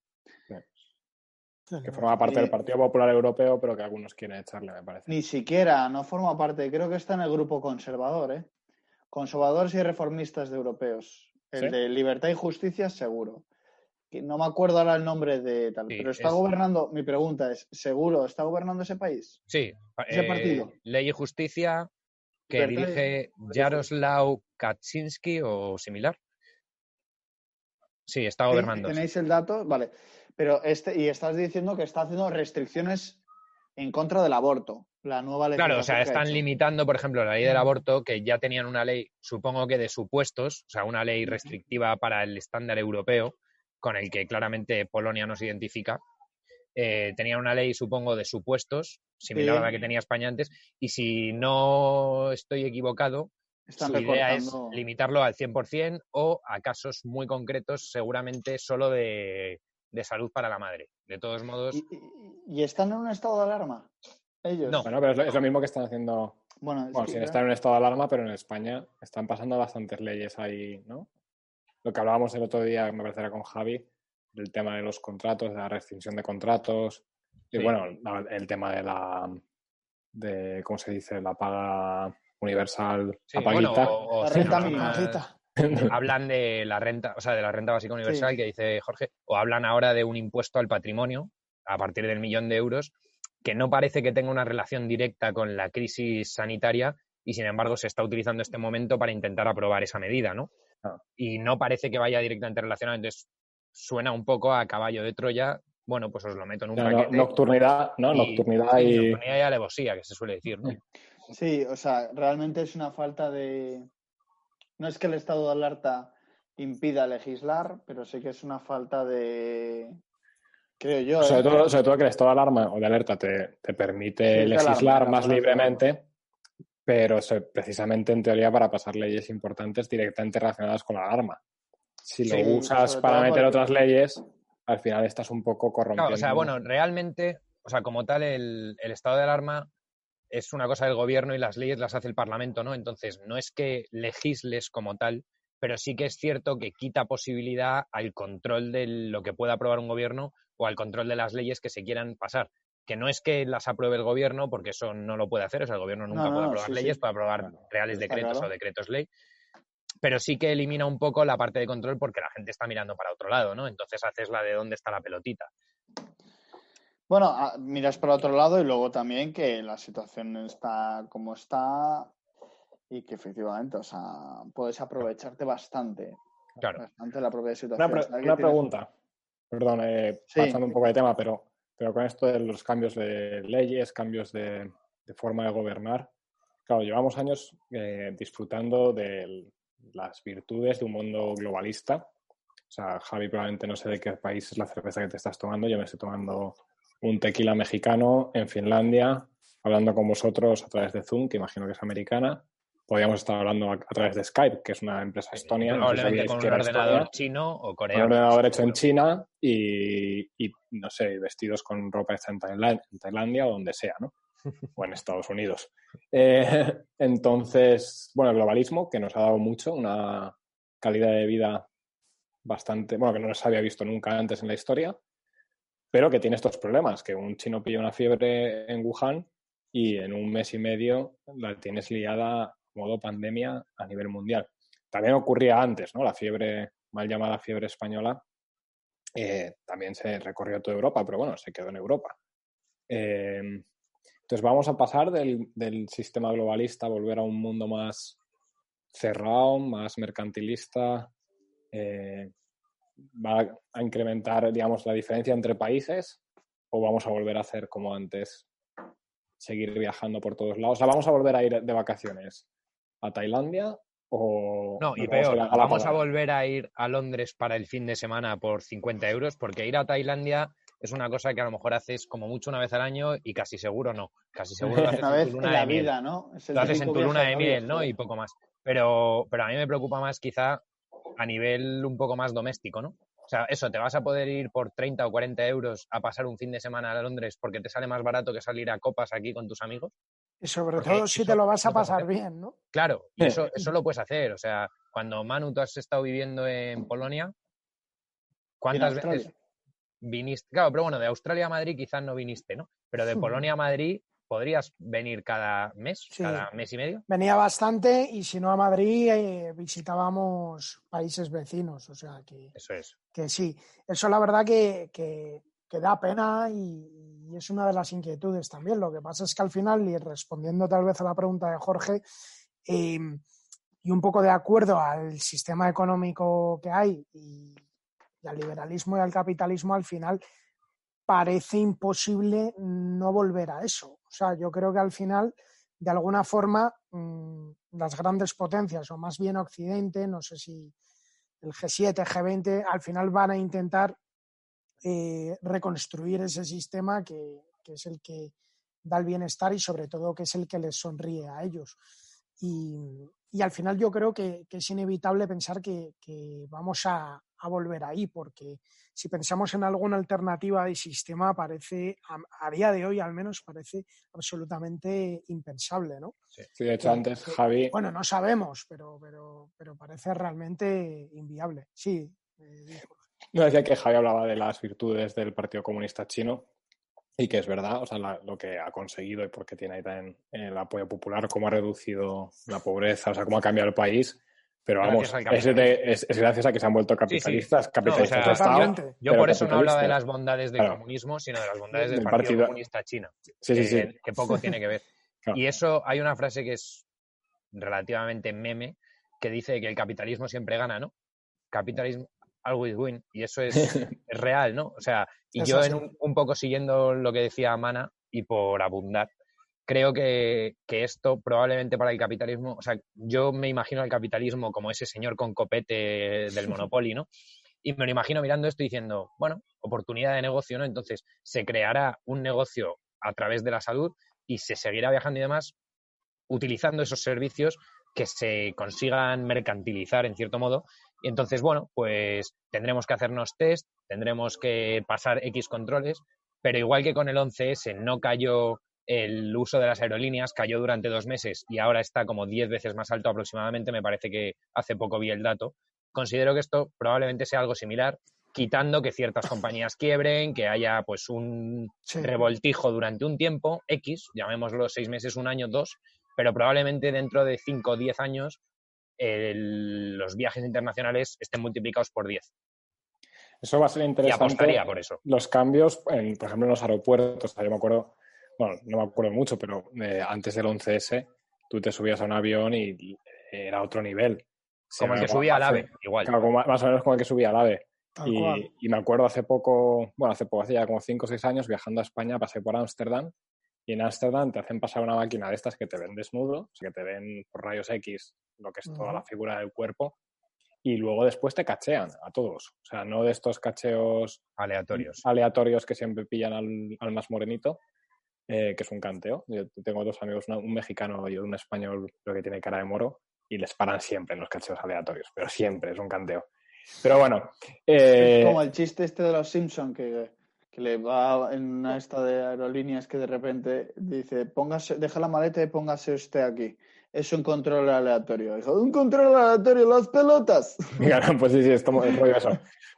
Que forma parte Eh, del Partido Popular Europeo, pero que algunos quieren echarle, me parece. Ni siquiera, no forma parte. Creo que está en el grupo conservador, ¿eh? Conservadores y reformistas de europeos. El ¿Sí? de Libertad y Justicia, seguro. Que no me acuerdo ahora el nombre de tal. Sí, pero está es- gobernando. Mi pregunta es: ¿seguro está gobernando ese país? Sí, ese eh, partido. Ley y Justicia, que dirige Jaroslaw Kaczynski o similar. Sí, está gobernando. sí. ¿Tenéis el dato? Vale. Pero este, y estás diciendo que está haciendo restricciones en contra del aborto. La nueva Claro, o sea, están hecho. limitando, por ejemplo, la ley del aborto, que ya tenían una ley, supongo que de supuestos, o sea, una ley restrictiva para el estándar europeo, con el que claramente Polonia no se identifica. Eh, tenían una ley, supongo, de supuestos, similar Sí. a la que tenía España antes, y si no estoy equivocado, Están su idea es limitarlo al 100% o a casos muy concretos, seguramente solo de, de salud para la madre. De todos modos, ¿Y, y- y están en un estado de alarma? Ellos. No. Bueno, pero es lo, es lo mismo que están haciendo, Bueno, bueno, sí, sin en un estado de alarma, pero en España están pasando bastantes leyes ahí, ¿no? Lo que hablábamos el otro día, me parece era con Javi, del tema de los contratos, de la rescisión de contratos, y Sí. bueno, el tema de la, de, ¿cómo se dice? La paga universal, sí, la bueno, o- o La sí, renta no, *laughs* hablan de la renta, o sea, de la renta básica universal que dice Jorge, o hablan ahora de un impuesto al patrimonio a partir del millón de euros, que no parece que tenga una relación directa con la crisis sanitaria y sin embargo se está utilizando este momento para intentar aprobar esa medida, ¿no? Ah. Y no parece que vaya directamente relacionado, entonces suena un poco a caballo de Troya, bueno, pues os lo meto en un No, paquete. nocturnidad, ¿no? y- Nocturnidad y... nocturnidad y alevosía, que se suele decir, ¿no? *laughs* Sí, o sea, realmente es una falta de. No es que el estado de alerta impida legislar, pero sí que es una falta de. Creo yo. Sobre ¿eh? todo, sobre todo que el estado de alarma o de alerta te, te permite legislar alarma, más libremente, pero precisamente en teoría para pasar leyes importantes directamente relacionadas con la alarma. Si lo Sí, usas para meter porque- otras leyes, al final estás un poco corrompiendo. Claro, o sea, bueno, realmente, o sea, como tal, el, el estado de alarma es una cosa del gobierno y las leyes las hace el Parlamento, ¿no? Entonces, no es que legisles como tal, pero sí que es cierto que quita posibilidad al control de lo que pueda aprobar un gobierno o al control de las leyes que se quieran pasar. Que no es que las apruebe el gobierno, porque eso no lo puede hacer, o sea, el gobierno nunca No, no, puede aprobar sí, leyes, sí. puede aprobar Claro, reales decretos claro. o decretos ley, pero sí que elimina un poco la parte de control porque la gente está mirando para otro lado, ¿no? Entonces haces la de dónde está la pelotita. Bueno, a- miras para otro lado y luego también que la situación está como está y que efectivamente, o sea, puedes aprovecharte bastante. Claro. bastante la propia Una, situación. pre- una pregunta, perdón, eh, Sí. pasando un poco de tema, pero, pero con esto de los cambios de leyes, cambios de, forma de gobernar, claro, llevamos años eh, disfrutando de las virtudes de un mundo globalista. O sea, Javi probablemente no sé de qué país es la cerveza que te estás tomando, yo me estoy tomando un tequila mexicano en Finlandia, hablando con vosotros a través de Zoom, que imagino que es americana. Podríamos estar hablando a, a través de Skype, que es una empresa estonia. no sé si Probablemente sabíais con un ordenador estonia chino o un coreano. ordenador hecho en. China y, y, no sé, vestidos con ropa hecha en Tailandia o donde sea, ¿no? *laughs* O en Estados Unidos. Eh, *laughs* entonces, bueno, el globalismo que nos ha dado mucho, una calidad de vida bastante, bueno, que no se había visto nunca antes en la historia, pero que tiene estos problemas, que un chino pilla una fiebre en Wuhan y en un mes y medio la tienes liada modo pandemia a nivel mundial. También ocurría antes, ¿no? La fiebre, mal llamada fiebre española, eh, también se recorrió toda Europa, pero bueno, se quedó en Europa. Eh, entonces vamos a pasar del, del sistema globalista a volver a un mundo más cerrado, más mercantilista. eh, ¿Va a incrementar, digamos, la diferencia entre países o vamos a volver a hacer como antes, seguir viajando por todos lados? O sea, ¿vamos a volver a ir de vacaciones a Tailandia o No, y nos vamos a peor, a vamos a volver a ir a Londres para el fin de semana por 50 euros, porque ir a Tailandia es una cosa que a lo mejor haces como mucho una vez al año y casi seguro no. Casi *laughs* seguro lo haces Una vez en tu en luna la de miel. vida, ¿no? Es el Lo haces en tu luna de miel, ¿no? Y poco más. Pero, pero a mí me preocupa más quizá a nivel un poco más doméstico, ¿no? O sea, eso, te vas a poder ir por 30 o 40 euros a pasar un fin de semana a Londres porque te sale más barato que salir a copas aquí con tus amigos. Y sobre Porque todo si eso te lo vas a pasar bien, ¿no? Claro, y eso, *laughs* eso lo puedes hacer. O sea, cuando Manu, tú has estado viviendo en Polonia, ¿cuántas Australia. veces viniste? Claro, pero bueno, de Australia a Madrid quizás no viniste, ¿no? Pero de Ujú. Polonia a Madrid podrías venir cada mes, Sí. cada mes y medio. Venía bastante y si no a Madrid eh, visitábamos países vecinos, o sea que, Eso es. que sí. Eso la verdad que, que- que da pena y, y es una de las inquietudes también. Lo que pasa es que al final, y respondiendo tal vez a la pregunta de Jorge, eh, y un poco de acuerdo al sistema económico que hay y, y al liberalismo y al capitalismo, al final parece imposible no volver a eso. O sea, yo creo que al final, de alguna forma, mm, las grandes potencias, o más bien Occidente, no sé si el G7, G20, al final van a intentar eh, reconstruir ese sistema que, que es el que da el bienestar y sobre todo que es el que les sonríe a ellos. Y, y al final yo creo que, que es inevitable pensar que, que vamos a, a volver ahí, porque si pensamos en alguna alternativa de sistema, parece, a, a día de hoy al menos, parece absolutamente impensable, ¿no? Sí, de hecho, que- antes que- Javi, Bueno, no sabemos, pero, pero, pero parece realmente inviable. Sí, eh. *laughs* no decía que Javi hablaba de las virtudes del Partido Comunista Chino y que es verdad, o sea, la- lo que ha conseguido y porque tiene ahí también el apoyo popular, cómo ha reducido la pobreza, o sea, cómo ha cambiado el país. Pero vamos, Gracias al es, de- es- es gracias a que se han vuelto capitalistas, capitalistas o sea, de Estado. Yo por eso no hablaba de las bondades del Claro. comunismo, sino de las bondades del, Del Partido, partido- Comunista Chino, Sí, sí, que, sí. que poco tiene que ver. *laughs* Claro. Y eso, hay una frase que es relativamente meme, que dice que el capitalismo siempre gana, ¿no? Capitalism always win. Y eso es, *laughs* es real, ¿no? O sea, y yo en un, un poco siguiendo lo que decía Mana y por abundar, creo que, que esto probablemente para el capitalismo, o sea, yo me imagino al capitalismo como ese señor con copete del *laughs* Monopoly, ¿no? Y me lo imagino mirando esto y diciendo, bueno, oportunidad de negocio, ¿no? Entonces se creará un negocio a través de la salud y se seguirá viajando y demás utilizando esos servicios que se consigan mercantilizar en cierto modo. Y entonces, bueno, pues tendremos que hacernos test, tendremos que pasar X controles, pero igual que con el 11S no cayó el uso de las aerolíneas, cayó durante dos meses y ahora está como 10 veces más alto aproximadamente, me parece que hace poco vi el dato. Considero que esto probablemente sea algo similar, quitando que ciertas compañías quiebren, que haya pues un Sí. revoltijo durante un tiempo, X, llamémoslo seis meses, un año, dos, pero probablemente dentro de 5 o 10 años el- los viajes internacionales estén multiplicados por 10. Eso va a ser Y interesante. apostaría por eso. los cambios, en, por ejemplo, en los aeropuertos, yo me acuerdo, bueno, no me acuerdo mucho, pero eh, antes del 11S tú te subías a un avión y era otro nivel. Como el que subía al AVE, igual. Claro, como- más o menos como el que subía al AVE. Y, y me acuerdo hace poco, bueno, hace poco, hace ya como 5 o 6 años, viajando a España, pasé por Ámsterdam y en Ámsterdam te hacen pasar una máquina de estas que te ven desnudo, o sea, que te ven por rayos X lo que es toda la figura del cuerpo y luego después te cachean a todos. O sea, no de estos cacheos Aleatorios. aleatorios que siempre pillan al, al más morenito, eh, que es un canteo. Yo tengo dos amigos, una- un mexicano y un español, creo que tiene cara de moro, y les paran siempre en los cacheos aleatorios, pero siempre es un canteo. Pero bueno, eh, Es como el chiste este de los Simpson que, que le va en una esta de aerolíneas que de repente dice, póngase, deja la maleta y póngase usted aquí. Es un control aleatorio. Dijo, un control aleatorio, las pelotas. *laughs* Claro, pues sí, sí, es rollo eso.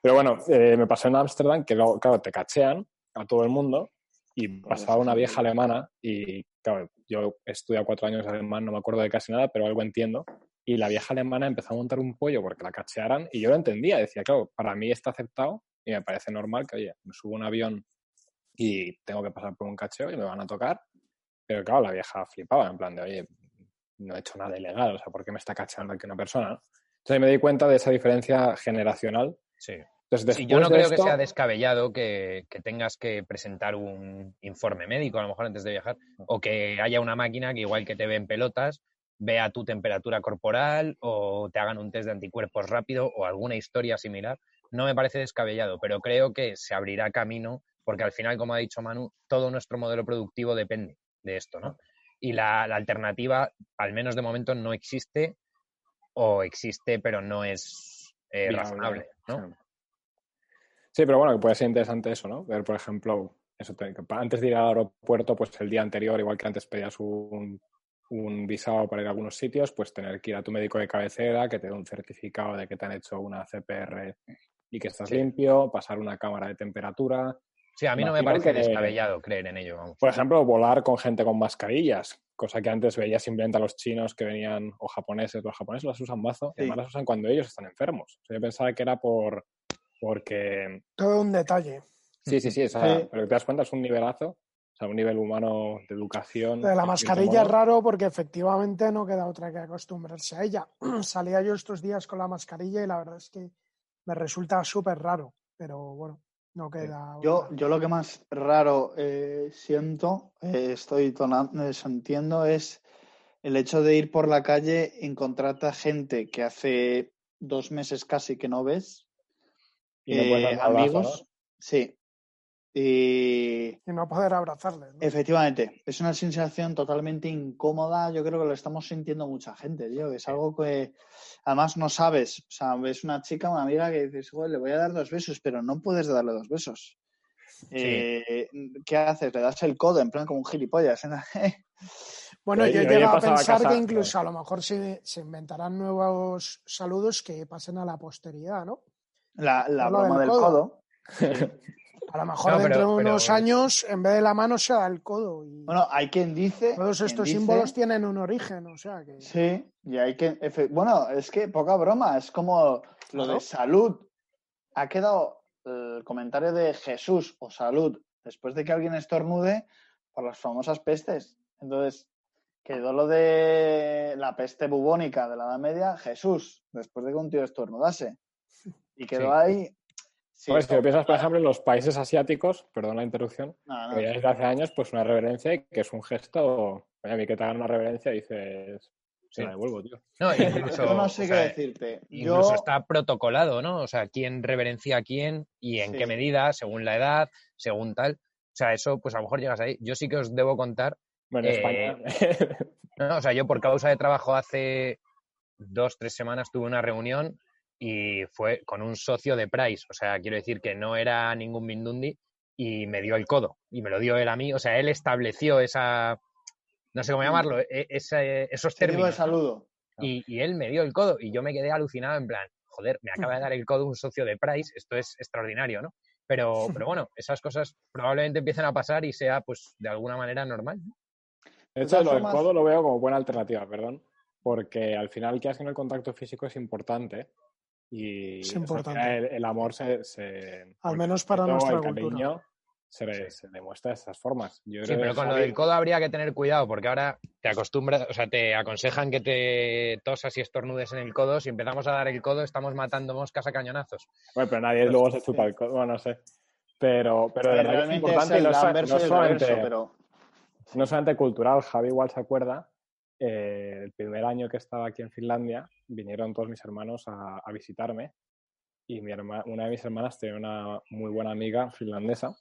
Pero bueno, eh, me pasó en Ámsterdam que luego, claro, te cachean a todo el mundo y pasaba una vieja alemana y, claro, yo he estudiado cuatro años alemán, no me acuerdo de casi nada, pero algo entiendo. Y la vieja alemana empezó a montar un pollo porque la cachearan y yo lo entendía. Decía, claro, para mí está aceptado y me parece normal que, oye, me subo a un avión y tengo que pasar por un cacheo y me van a tocar. Pero claro, la vieja flipaba, en plan de, oye, no he hecho nada ilegal, o sea, ¿por qué me está cacheando aquí una persona? no? Entonces me di cuenta de esa diferencia generacional. Sí. Entonces, Sí, yo no creo que esto- sea descabellado que, que tengas que presentar un informe médico, a lo mejor antes de viajar, o que haya una máquina que igual que te ve en pelotas, vea tu temperatura corporal o te hagan un test de anticuerpos rápido o alguna historia similar. No me parece descabellado, pero creo que se abrirá camino porque al final, como ha dicho Manu, todo nuestro modelo productivo depende de esto, ¿no? Y la, la alternativa, al menos de momento, no existe o existe, pero no es eh, razonable, ¿no? Sí. Sí, pero bueno, que puede ser interesante eso, ¿no? Ver, por ejemplo, eso te- antes de ir al aeropuerto, pues el día anterior, igual que antes pedías un, un visado para ir a algunos sitios, pues tener que ir a tu médico de cabecera, que te dé un certificado de que te han hecho una CPR y que estás Sí. limpio, pasar una cámara de temperatura. Sí, a mí no me parece que- descabellado creer en ello. Vamos. Por ejemplo, volar con gente con mascarillas, cosa que antes veías simplemente a los chinos que venían, o japoneses, los japoneses las usan mazo, y además las usan cuando ellos están enfermos. O sea, yo pensaba que era por porque Todo un detalle. Sí, sí, sí, o sea, Sí. pero que te das cuenta es un nivelazo, o sea, un nivel humano de educación. De la mascarilla es raro porque efectivamente no queda otra que acostumbrarse a ella. *clears throat* Salía yo estos días con la mascarilla y la verdad es que me resulta súper raro, pero bueno, no queda. Yo, yo lo que más raro eh, siento, eh, estoy tonando, entiendo, es el hecho de ir por la calle, encontrarte a gente que hace dos meses casi que no ves, Y no eh, amigos, sí. Y Y no poder abrazarles. ¿no? efectivamente, es una sensación totalmente incómoda. Yo creo que lo estamos sintiendo mucha gente, tío. Es algo que además no sabes. O sea, ves una chica, una amiga que dices, "Joder, le voy a dar dos besos, pero no puedes darle dos besos. Eh, ¿Qué haces? Le das el codo, en plan como un gilipollas. ¿eh? *laughs* Bueno, Yo- yo llegado a pensar que incluso a lo mejor se, se inventarán nuevos saludos que pasen a la posteridad, ¿no? La, la broma del del codo. codo. *laughs* A lo mejor No, pero- dentro de pero- unos años, en vez de la mano, se da el codo. Y Bueno, hay quien dice. todos quien estos dice- símbolos tienen un origen, o sea que. Sí, y hay que. Bueno, es que poca broma, es como lo de salud. Ha quedado el comentario de Jesús o salud después de que alguien estornude por las famosas pestes. Entonces, quedó lo de la peste bubónica de la Edad Media, Jesús, después de que un tío estornudase. Y quedó Sí. ahí. Sí, si lo piensas, por ejemplo, en los países asiáticos, perdón la interrupción, No, no. que ya desde hace años, pues una reverencia que es un gesto. Oye, a mí que te hagan una reverencia dices, Sí. se la devuelvo, tío. No, *laughs* incluso, Yo no sé qué sea, decirte. incluso Yo, está protocolado, ¿no? O sea, quién reverencia a quién y en Sí. qué medida, según la edad, según tal. O sea, eso, pues a lo mejor llegas ahí. Yo sí que os debo contar, Bueno, en Eh, España. *laughs* ¿no? o sea, yo por causa de trabajo hace dos, tres semanas tuve una reunión y fue con un socio de Price. O sea, quiero decir que no era ningún Mindundi y me dio el codo y me lo dio él a mí. O sea, él estableció esa, no sé cómo llamarlo, e- ese- esos términos. saludo. Y, y él me dio el codo y yo me quedé alucinado en plan, joder, me acaba de dar el codo un socio de Price, esto es extraordinario, ¿no? Pero, *laughs* pero bueno, esas cosas probablemente empiecen a pasar y sea pues de alguna manera normal. ¿no? De hecho, lo del codo lo veo como buena alternativa, perdón, porque al final que hacen el contacto físico es importante y Es o sea, el, el amor se, se- Al el menos para respeto, nuestra el cultura. cariño se, demuestra de esas formas. Yo Sí, pero con lo del codo habría que tener cuidado porque ahora te acostumbras, o sea, te aconsejan que te tosas y estornudes en el codo. Si empezamos a dar el codo, estamos matando moscas a cañonazos. Bueno, pero nadie luego se chupa el codo, bueno, no sé. Pero, pero de verdad es realmente importante es y no, el no el solamente, reverso, pero no solamente cultural, Javi igual se acuerda, eh, el primer año que estaba aquí en Finlandia, vinieron todos mis hermanos a, visitarme y una de mis hermanas tenía una muy buena amiga finlandesa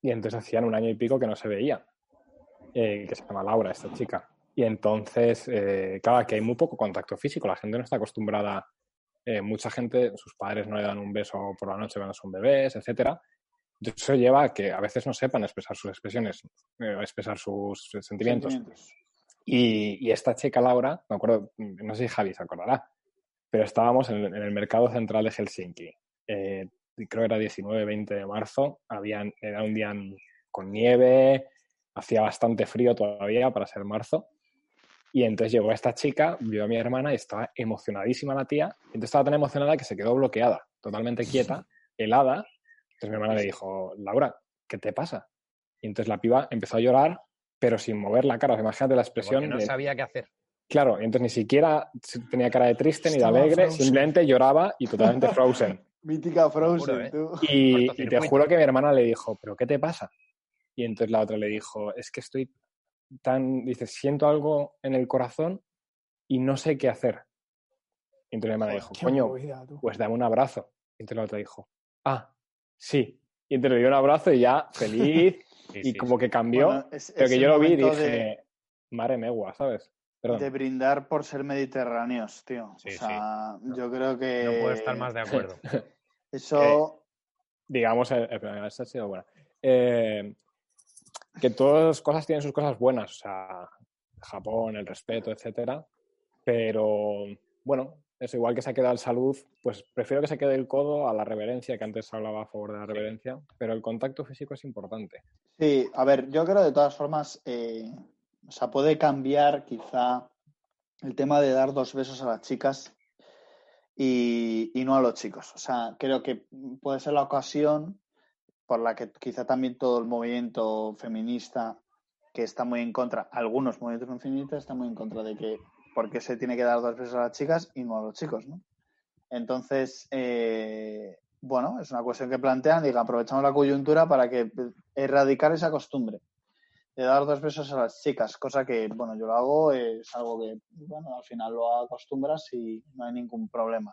y entonces hacían un año y pico que no se veía, eh, que se llama Laura, esta chica. Y entonces, eh, claro, que hay muy poco contacto físico, la gente no está acostumbrada, eh, mucha gente, sus padres no le dan un beso por la noche cuando son bebés, etcétera. Entonces eso lleva a que a veces no sepan expresar sus expresiones, eh, expresar sus sentimientos. Y, esta chica Laura, me acuerdo, no sé si Javi se acordará, pero estábamos en, el mercado central de Helsinki. Eh, creo que era 19-20 de marzo, habían, era un día con nieve, hacía bastante frío todavía para ser marzo. Y entonces llegó esta chica, vio a mi hermana y estaba emocionadísima la tía. Entonces estaba tan emocionada que se quedó bloqueada, totalmente quieta, helada. Entonces mi hermana le dijo, Laura, ¿qué te pasa? Y entonces la piba empezó a llorar, pero sin mover la cara. O sea, imagínate la expresión. Porque no de- sabía qué hacer. Claro, y entonces ni siquiera tenía cara de triste ni de alegre, frozen. simplemente lloraba y totalmente *laughs* frozen. Mítica Frozen, Juro, ¿eh? tú. Y, y te juro que mi hermana le dijo, ¿pero qué te pasa? Y entonces la otra le dijo, es que estoy tan, dice, siento algo en el corazón y no sé qué hacer. Y entonces mi hermana dijo, coño, movida, pues dame un abrazo. Y entonces la otra dijo, ah, sí. Y entonces le dio un abrazo y ya feliz Sí, y sí, como sí. que cambió. Bueno, es- pero que yo lo vi y dije, de- madre megua, ¿sabes? Perdón. de brindar por ser mediterráneos, tío. Sí, o sea, yo creo que No puedo estar más de acuerdo. *laughs* eso digamos, eh, eh, pero esta ha sido buena. Eh, que todas las cosas tienen sus cosas buenas, o sea, Japón, el respeto, etcétera. Pero bueno, eso igual que se ha quedado el salud, pues prefiero que se quede el codo a la reverencia, que antes hablaba a favor de la reverencia, pero el contacto físico es importante. Sí, a ver, yo creo de todas formas, eh, o sea, puede cambiar quizá el tema de dar dos besos a las chicas y, y no a los chicos. O sea, creo que puede ser la ocasión por la que quizá también todo el movimiento feminista que está muy en contra, algunos movimientos feministas están muy en contra de que por qué se tiene que dar dos besos a las chicas y no a los chicos, ¿no? Entonces, eh, bueno, es una cuestión que plantean, diga, aprovechamos la coyuntura para que erradicar esa costumbre de dar dos besos a las chicas, cosa que, bueno, yo lo hago, es algo que, bueno, al final lo acostumbras y no hay ningún problema.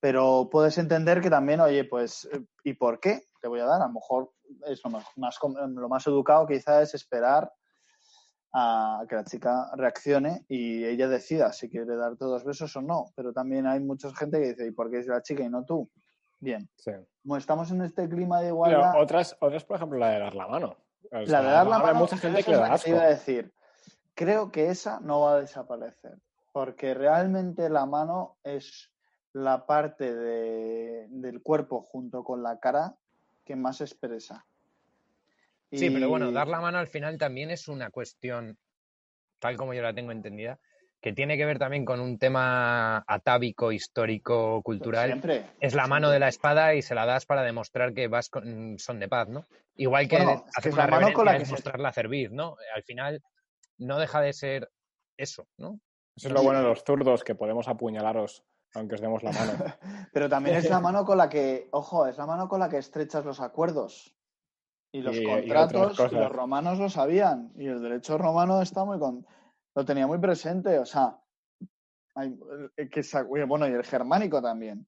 Pero puedes entender que también, oye, pues, eh, ¿y por qué te voy a dar? A lo mejor es lo más, más lo más educado quizá es esperar a que la chica reaccione y ella decida si quiere darte dos besos o no. Pero también hay mucha gente que dice, ¿y por qué es la chica y no tú? Bien, Sí. como estamos en este clima de Pero igualdad, otras, otras, por ejemplo, la de dar la mano. La de dar la hay mano, mucha gente que le da iba a decir. Creo que esa no va a desaparecer, porque realmente la mano es la parte de- del cuerpo junto con la cara que más expresa. Sí, pero bueno, dar la mano al final también es una cuestión, tal como yo la tengo entendida, que tiene que ver también con un tema atávico, histórico, cultural. Siempre. Es la mano de la espada y se la das para demostrar que vas con son de paz, ¿no? Igual que Bueno, hacer una la mano con la que se- mostrar la cerviz, ¿no? Al final no deja de ser eso, ¿no? Eso es lo bueno de los zurdos, que podemos apuñalaros aunque os demos la mano. *laughs* Pero también es la *laughs* mano con la que, ojo, es la mano con la que estrechas los acuerdos. Y los Y- contratos, y, los romanos lo sabían. Y el derecho romano está muy con... lo tenía muy presente. O sea, hay- eh, que bueno, y el germánico también.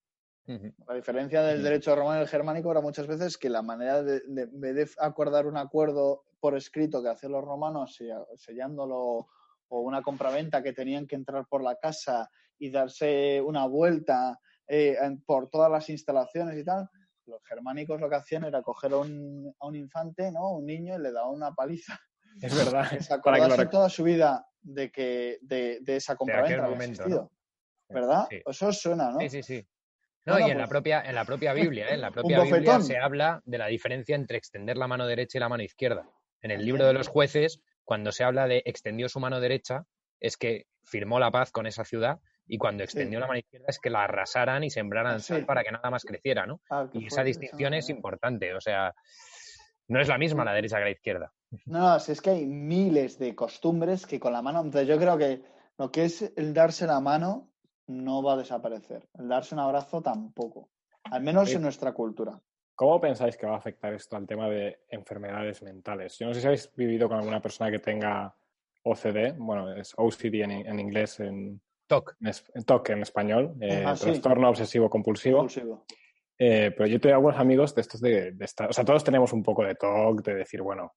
La diferencia del derecho romano y el germánico era muchas veces que la manera de, de, de acordar un acuerdo por escrito que hacían los romanos, sellándolo, o una compraventa que tenían que entrar por la casa y darse una vuelta eh, por todas las instalaciones y tal, los germánicos lo que hacían era coger a un, a un infante, ¿no? Un niño y le daban una paliza. Es verdad. *laughs* *laughs* Para que toda su vida de que de, de esa compraventa había momento. ¿Verdad? Sí. Eso suena, ¿no? Sí, sí, sí. No, Bueno, y en la pues- propia, en la propia Biblia, ¿eh? en la *laughs* propia Biblia se habla de la diferencia entre extender la mano derecha y la mano izquierda. En el libro de los jueces, cuando se habla de extendió su mano derecha, es que firmó la paz con esa ciudad, y cuando extendió la mano izquierda es que la arrasaran y sembraran sal para que nada más creciera, ¿no? Ah, Y esa distinción es importante. O sea, No es la misma la derecha que la izquierda. No, no, si es que hay miles de costumbres que con la mano. Entonces, yo creo que lo que es el darse la mano no va a desaparecer. El darse un abrazo tampoco. Al menos Sí. en nuestra cultura. ¿Cómo pensáis que va a afectar esto al tema de enfermedades mentales? Yo no sé si habéis vivido con alguna persona que tenga OCD, bueno, es OCD en, en inglés, en, TOC. en TOC en español, eh, Ah, sí. trastorno obsesivo compulsivo. Compulsivo. Eh, pero yo tengo algunos amigos de estos de, de o sea, todos tenemos un poco de TOC, de decir, bueno,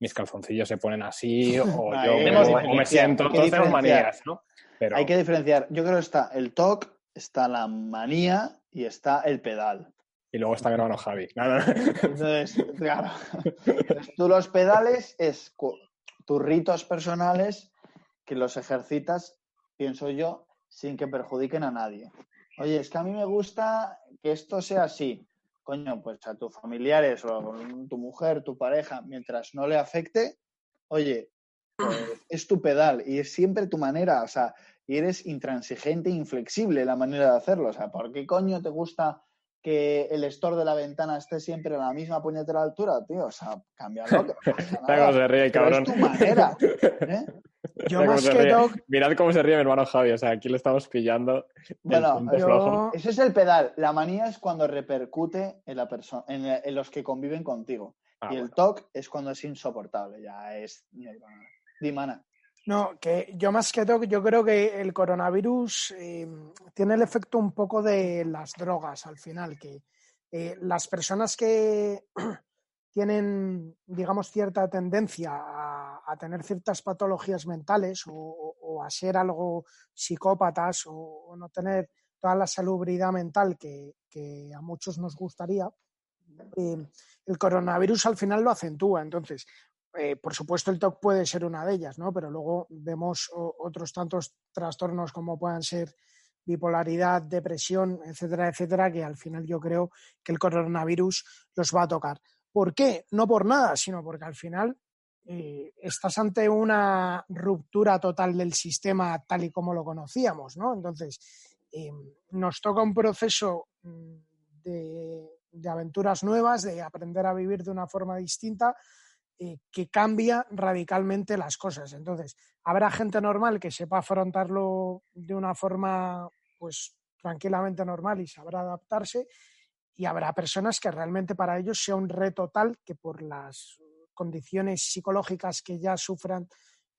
mis calzoncillos se ponen así, o *laughs* yo tenemos o manías, me siento, todos tenemos manías, ¿no? Pero Hay que diferenciar. Yo creo que está el TOC, está la manía y está el pedal. y luego está mi hermano Javi. No, no, no. Entonces, claro. Entonces, tú los pedales es tus ritos personales que los ejercitas, pienso yo, sin que perjudiquen a nadie. Oye, es que a mí me gusta que esto sea así. Coño, pues a tus familiares o tu mujer, tu pareja, mientras no le afecte, oye, pues, es tu pedal y es siempre tu manera, o sea, y eres intransigente e inflexible la manera de hacerlo. O sea, ¿por qué coño te gusta que el store de la ventana esté siempre a la misma puñetera altura, tío? O sea, cámbialo. que no pasa *laughs* se nada. ríe Pero cabrón. es tu manera. *laughs* ¿eh? Yo Mira más que ríe. TOC, Mirad cómo se ríe mi hermano Javi. O sea, aquí le estamos pillando Bueno, yo-. Ese es el pedal. La manía es cuando repercute en la persona, en, en los que conviven contigo. Ah, y el bueno. TOC es cuando es insoportable. Ya es. Dimana. No, que yo más que todo, yo creo que el coronavirus eh, tiene el efecto un poco de las drogas al final, que eh, las personas que *clears throat* tienen, digamos, cierta tendencia a, a tener ciertas patologías mentales o, o- a ser algo psicópatas o, no tener toda la salubridad mental que, que a muchos nos gustaría, eh, el coronavirus al final lo acentúa. Entonces, eh, por supuesto, el TOC puede ser una de ellas, ¿no? Pero luego vemos otros tantos trastornos como puedan ser bipolaridad, depresión, etcétera, etcétera, que al final yo creo que el coronavirus los va a tocar. ¿Por qué? No por nada, sino porque al final eh, estás ante una ruptura total del sistema tal y como lo conocíamos, ¿no? Entonces, eh, nos toca un proceso mm, de, de aventuras nuevas, de aprender a vivir de una forma distinta, eh, que cambia radicalmente las cosas. Entonces, habrá gente normal que sepa afrontarlo de una forma, pues, tranquilamente normal y sabrá adaptarse, y habrá personas que realmente para ellos sea un reto tal que por las condiciones psicológicas que ya sufran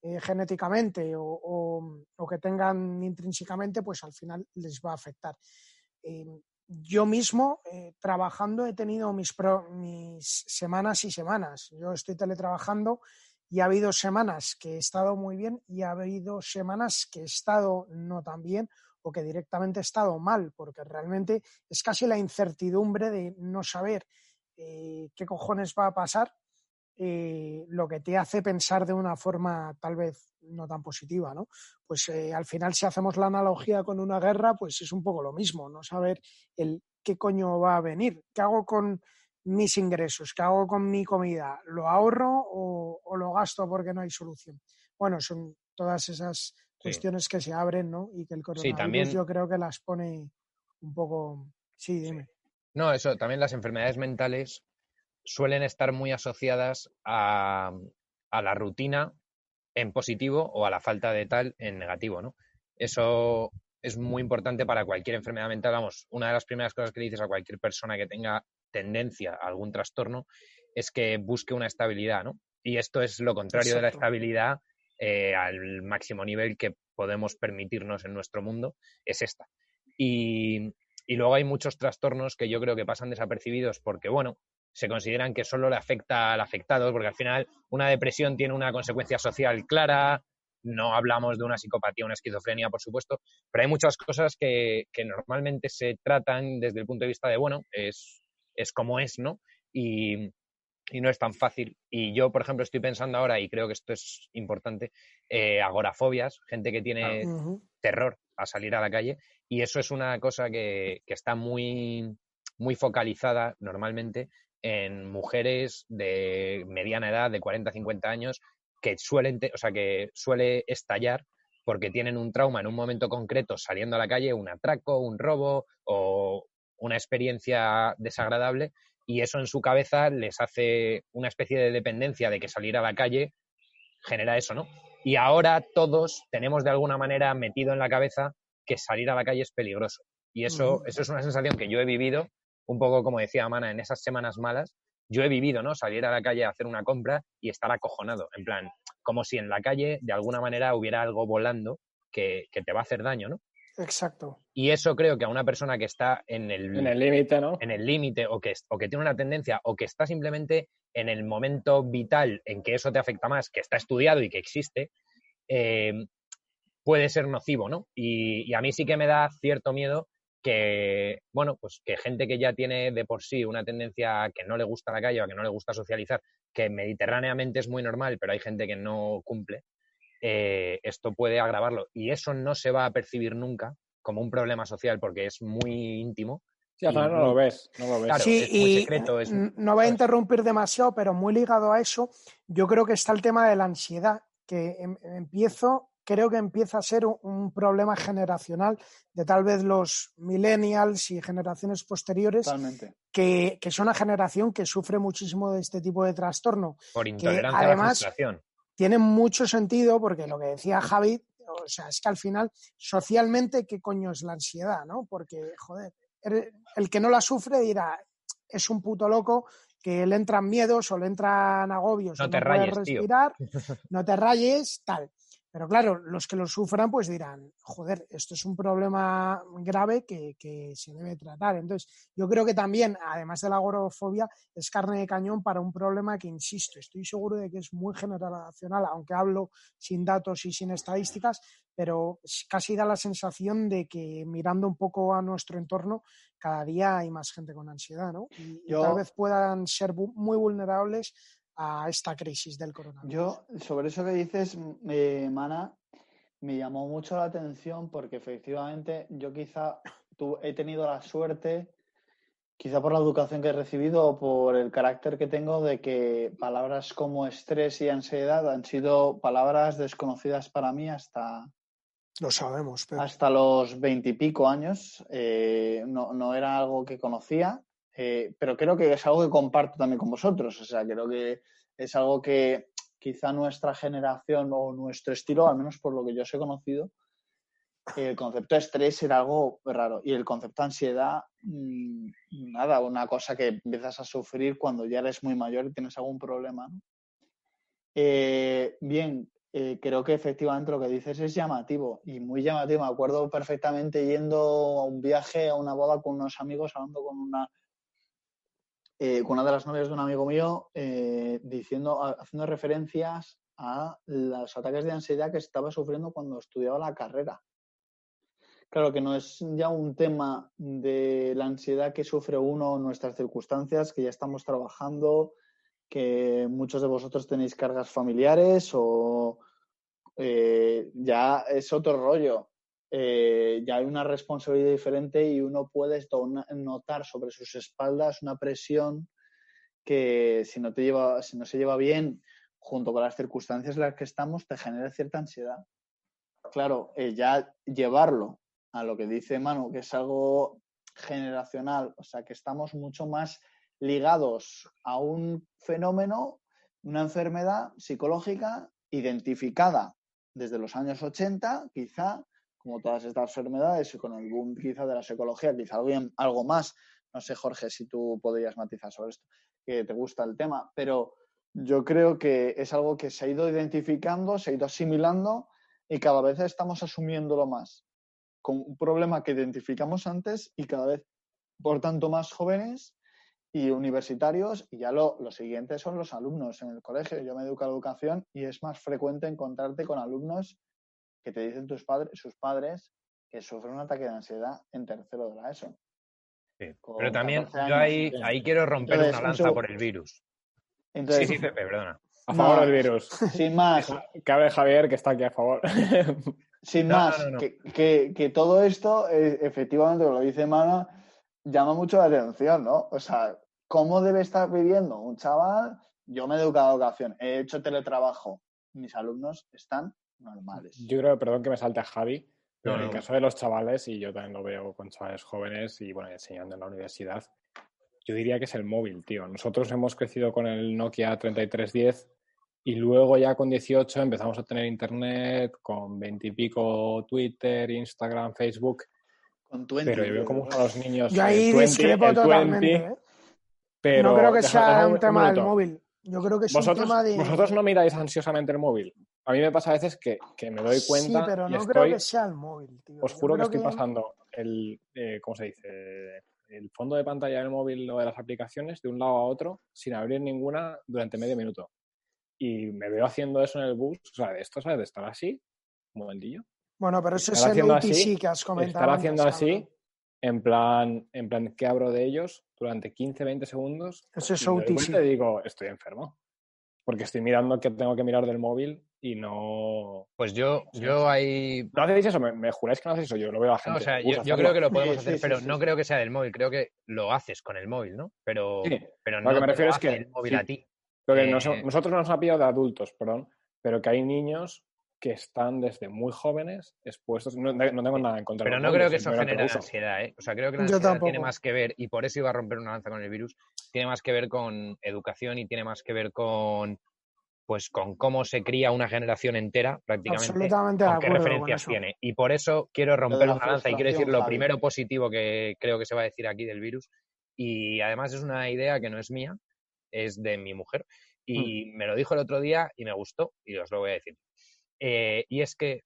eh, genéticamente o, o- que tengan intrínsecamente, pues al final les va a afectar. Eh, yo mismo, eh, trabajando, he tenido mis, pro- mis semanas y semanas. Yo estoy teletrabajando y ha habido semanas que he estado muy bien y ha habido semanas que he estado no tan bien o que directamente he estado mal, porque realmente es casi la incertidumbre de no saber eh, qué cojones va a pasar eh, lo que te hace pensar de una forma tal vez no tan positiva, ¿no? Pues eh, al final si hacemos la analogía con una guerra, pues es un poco lo mismo, no saber el qué coño va a venir, qué hago con mis ingresos, qué hago con mi comida, lo ahorro o, o lo gasto porque no hay solución. Bueno, son todas esas cuestiones que se abren, ¿no? Y que el coronavirus también- yo creo que las pone un poco... Sí, dime. No, eso, también las enfermedades mentales suelen estar muy asociadas a, a la rutina en positivo o a la falta de tal en negativo, ¿no? Eso es muy importante para cualquier enfermedad mental. Vamos, una de las primeras cosas que le dices a cualquier persona que tenga tendencia a algún trastorno es que busque una estabilidad, ¿no? Y esto es lo contrario de la estabilidad eh, al máximo nivel que podemos permitirnos en nuestro mundo, es esta. Y, y luego hay muchos trastornos que yo creo que pasan desapercibidos porque, bueno, se consideran que solo le afecta al afectado, porque al final una depresión tiene una consecuencia social clara, no hablamos de una psicopatía, una esquizofrenia, por supuesto, pero hay muchas cosas que, que normalmente se tratan desde el punto de vista de, bueno, es, es como es, ¿no? Y, y no es tan fácil. Y yo, por ejemplo, estoy pensando ahora, y creo que esto es importante, eh, agorafobias, gente que tiene terror a salir a la calle y eso es una cosa que, que está muy, muy focalizada normalmente en mujeres de mediana edad, de 40, 50 años, que suelen, o sea, que suele estallar porque tienen un trauma en un momento concreto saliendo a la calle, un atraco, un robo o una experiencia desagradable y eso en su cabeza les hace una especie de dependencia de que salir a la calle genera eso, ¿no? Y ahora todos tenemos de alguna manera metido en la cabeza que salir a la calle es peligroso. Y eso, eso es una sensación que yo he vivido, un poco como decía Amana, en esas semanas malas, yo he vivido, ¿no? Salir a la calle a hacer una compra y estar acojonado, en plan, como si en la calle de alguna manera hubiera algo volando que, que te va a hacer daño, ¿no? Exacto. Y eso creo que a una persona que está en el En el límite, ¿no? en el límite o que, o que tiene una tendencia o que está simplemente en el momento vital en que eso te afecta más, que está estudiado y que existe, eh, puede ser nocivo, ¿no? Y, y a mí sí que me da cierto miedo que, bueno, pues que gente que ya tiene de por sí una tendencia a que no le gusta la calle o a que no le gusta socializar, que mediterráneamente es muy normal, pero hay gente que no cumple, eh, esto puede agravarlo. Y eso no se va a percibir nunca como un problema social porque es muy íntimo. Sí, final no lo ves, no lo ves. Claro, Sí, es muy y secreto. Es, no voy a interrumpir demasiado, pero muy ligado a eso, yo creo que está el tema de la ansiedad, que em- empiezo, creo que empieza a ser un, un problema generacional de tal vez los millennials y generaciones posteriores, Totalmente. que, que son una generación que sufre muchísimo de este tipo de trastorno. por intolerancia a la además- frustración. Tiene mucho sentido porque lo que decía Javi, o sea, es que al final, socialmente, ¿qué coño es la ansiedad? ¿no? Porque, joder, el que no la sufre dirá, es un puto loco que le entran miedos o le entran agobios No o te no rayes, tío. respirar, *laughs* no te rayes, tal. Pero claro, los que lo sufran pues dirán, joder, esto es un problema grave que, que se debe tratar. Entonces, yo creo que también, además de la agorafobia, es carne de cañón para un problema que, insisto, estoy seguro de que es muy generacional, aunque hablo sin datos y sin estadísticas, pero casi da la sensación de que mirando un poco a nuestro entorno, cada día hay más gente con ansiedad, ¿no? Y, tal vez puedan ser muy vulnerables a esta crisis del coronavirus. Yo, sobre eso que dices, eh, Mana, me llamó mucho la atención porque efectivamente yo quizá tu- he tenido la suerte, quizá por la educación que he recibido o por el carácter que tengo, de que palabras como estrés y ansiedad han sido palabras desconocidas para mí hasta, Lo sabemos, pero hasta los veintipico años. eh, no, no era algo que conocía, eh, pero creo que es algo que comparto también con vosotros. O sea, creo que es algo que quizá nuestra generación o nuestro estilo, al menos por lo que yo os he conocido, el concepto de estrés era algo raro. Y el concepto de ansiedad, mm, nada, una cosa que empiezas a sufrir cuando ya eres muy mayor y tienes algún problema. ¿no? Eh, bien, eh, creo que efectivamente lo que dices es llamativo y muy llamativo. Me acuerdo perfectamente yendo a un viaje, a una boda con unos amigos, hablando con una, eh, con una de las novias de un amigo mío, eh, diciendo, haciendo referencias a los ataques de ansiedad que estaba sufriendo cuando estudiaba la carrera. Claro que no es ya un tema de la ansiedad que sufre uno en nuestras circunstancias, que ya estamos trabajando, que muchos de vosotros tenéis cargas familiares o eh, ya es otro rollo. Eh, ya hay una responsabilidad diferente y uno puede notar sobre sus espaldas una presión que si no se lleva bien junto con las circunstancias en las que estamos, te genera cierta ansiedad. Claro, eh, ya llevarlo a lo que dice Manu, que es algo generacional, o sea, que estamos mucho más ligados a un fenómeno, una enfermedad psicológica identificada desde los años 80, quizá, como todas estas enfermedades, y con el boom quizá de la psicología, quizá algo, algo más. No sé, Jorge, si tú podrías matizar sobre esto, que te gusta el tema, pero yo creo que es algo que se ha ido identificando, se ha ido asimilando y cada vez estamos asumiéndolo más con un problema que identificamos antes y cada vez, por tanto, más jóvenes y universitarios. Y ya lo, lo siguiente son los alumnos en el colegio. Yo me educo a la educación y es más frecuente encontrarte con alumnos que te dicen tus padres, sus padres que sufren un ataque de ansiedad en tercero de la ESO. Sí. Pero también 14 yo ahí, ahí quiero romper Entonces, una un lanza por el virus. Entonces, sí, sí, Pepe, perdona. A favor No. del virus. *laughs* sin más, Que hable Javier, que está aquí a favor. *laughs* Sin No, más, no, no, no. Que, que- que todo esto, eh, efectivamente, como lo dice Mana, llama mucho la atención, ¿no? O sea, ¿cómo debe estar viviendo un chaval? Yo me he educado a educación, he hecho teletrabajo, mis alumnos están normales. Yo creo, perdón que me salte a Javi, pero No, en el no. caso de los chavales, y yo también lo veo con chavales jóvenes y bueno, enseñando en la universidad, yo diría que es el móvil, tío. Nosotros hemos crecido con el Nokia 3310 y luego ya con 18 empezamos a tener internet, con 20 y pico Twitter, Instagram, Facebook. Con 20, Pero yo veo cómo son los niños. Yo ahí el 20, discrepo el 20, totalmente. ¿eh? pero no creo que deja- sea un un tema del móvil. Yo creo que es un tema de. vosotros no miráis ansiosamente el móvil. A mí me pasa a veces que, que me doy cuenta Sí, pero y no estoy, creo que sea el móvil, tío. os juro que estoy pasando el, eh, ¿cómo se dice? El fondo de pantalla del móvil o de las aplicaciones de un lado a otro sin abrir ninguna durante medio minuto. Y me veo haciendo eso en el bus. O sea, de esto, ¿sabes? De estar así, un momentillo. Bueno, pero eso es el así, que has comentado. Estar haciendo antes, así, en plan, en plan, ¿qué abro de ellos? Durante 15, 20 segundos. Eso es OTC. y digo, estoy enfermo. Porque estoy mirando que tengo que mirar del móvil y no... Pues yo, Sí, yo ahí ¿No hacéis eso? ¿Me, me juráis que no hacéis eso? Yo lo veo a la gente. No, o sea, yo, yo creo que lo podemos Sí, hacer, sí, pero sí, no sí. creo que sea del móvil, creo que lo haces con el móvil, ¿no? Pero, Sí, pero lo no que me refiero es que- el móvil sí. a ti. Lo que Eh, nos- nosotros nos ha pillado de adultos, perdón, pero que hay niños que están desde muy jóvenes expuestos. No, no tengo nada en contra de Pero no creo que eso genere lo ansiedad, ¿eh? O sea, creo que la ansiedad tiene más que ver, y por eso iba a romper una lanza con el virus, tiene más que ver con educación y tiene más que ver con pues con cómo se cría una generación entera, prácticamente, Absolutamente de con qué referencias tiene. Y por eso quiero romper la una lanza y quiero decir lo primero positivo que creo que se va a decir aquí del virus. Y además es una idea que no es mía, es de mi mujer. Y Mm. me lo dijo el otro día y me gustó y os lo voy a decir. Eh, y es que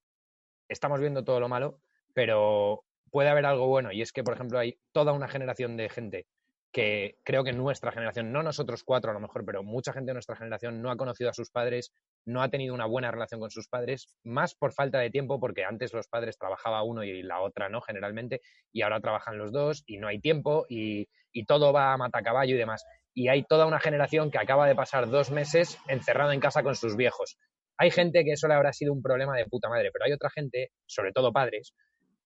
estamos viendo todo lo malo, pero puede haber algo bueno. Y es que, por ejemplo, hay toda una generación de gente que creo que nuestra generación, no nosotros cuatro a lo mejor, pero mucha gente de nuestra generación no ha conocido a sus padres, no ha tenido una buena relación con sus padres, más por falta de tiempo, porque antes los padres trabajaba uno y la otra no, generalmente, y ahora trabajan los dos y no hay tiempo y, y todo va a matacaballo y demás. Y hay toda una generación que acaba de pasar dos meses encerrado en casa con sus viejos. Hay gente que eso le habrá sido un problema de puta madre, pero hay otra gente, sobre todo padres,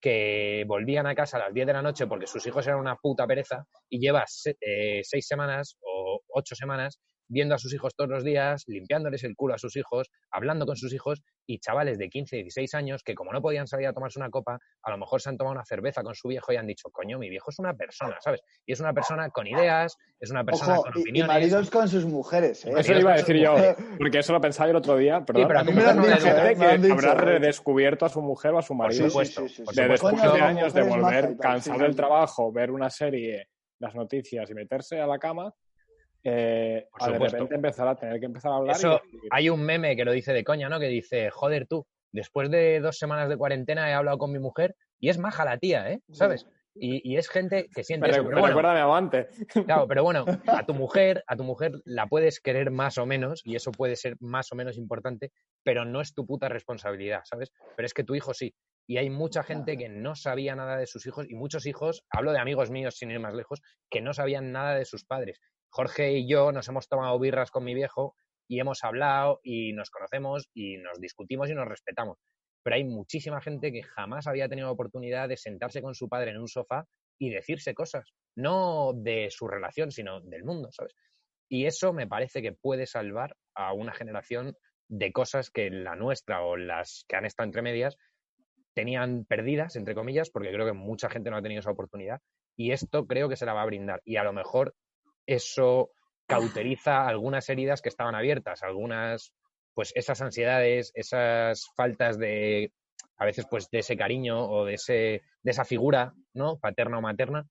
que volvían a casa a las 10 de la noche porque sus hijos eran una puta pereza y llevas eh, seis semanas o ocho semanas viendo a sus hijos todos los días, limpiándoles el culo a sus hijos, hablando con sus hijos y chavales de 15, 16 años que como no podían salir a tomarse una copa, a lo mejor se han tomado una cerveza con su viejo y han dicho, coño, mi viejo es una persona, ¿sabes? Y es una persona con ideas, es una persona Ojo, con y- y, opiniones. maridos con sus mujeres. ¿eh? Eso Maridos iba a decir yo, porque eso lo pensaba yo el otro día, perdón. pero a mí me lo no dicho, ¿eh? Me lo han que dicho, habrá redescubierto a su mujer o a su marido. supuesto, sí, sí, por sí. de después Coño, de años de volver cansado sí, del sí. trabajo, ver una serie, las noticias y meterse a la cama, eh, a de repente empezar a tener que empezar a hablar. Eso, hay un meme que lo dice de coña, ¿no? Que dice, joder tú, después de dos semanas de cuarentena he hablado con mi mujer y es maja la tía, ¿eh? ¿Sabes? Y, y es gente que siente me, eso. Pero bueno, recuerda a mi amante. Claro, pero bueno, a tu *laughs* mujer, a tu mujer la puedes querer más o menos, y eso puede ser más o menos importante, pero no es tu puta responsabilidad, ¿sabes? Pero es que tu hijo sí. Y hay mucha gente que no sabía nada de sus hijos, y muchos hijos, hablo de amigos míos sin ir más lejos, que no sabían nada de sus padres. Jorge y yo nos hemos tomado birras con mi viejo y hemos hablado y nos conocemos y nos discutimos y nos respetamos. Pero hay muchísima gente que jamás había tenido la oportunidad de sentarse con su padre en un sofá y decirse cosas, no de su relación, sino del mundo, ¿sabes? Y eso me parece que puede salvar a una generación de cosas que la nuestra o las que han estado entre medias tenían perdidas, entre comillas, porque creo que mucha gente no ha tenido esa oportunidad. Y esto creo que se la va a brindar. Y a lo mejor eso cauteriza algunas heridas que estaban abiertas, algunas, pues esas ansiedades, esas faltas de, a veces, pues de ese cariño o de, ese, de esa figura, ¿no? Paterna o materna.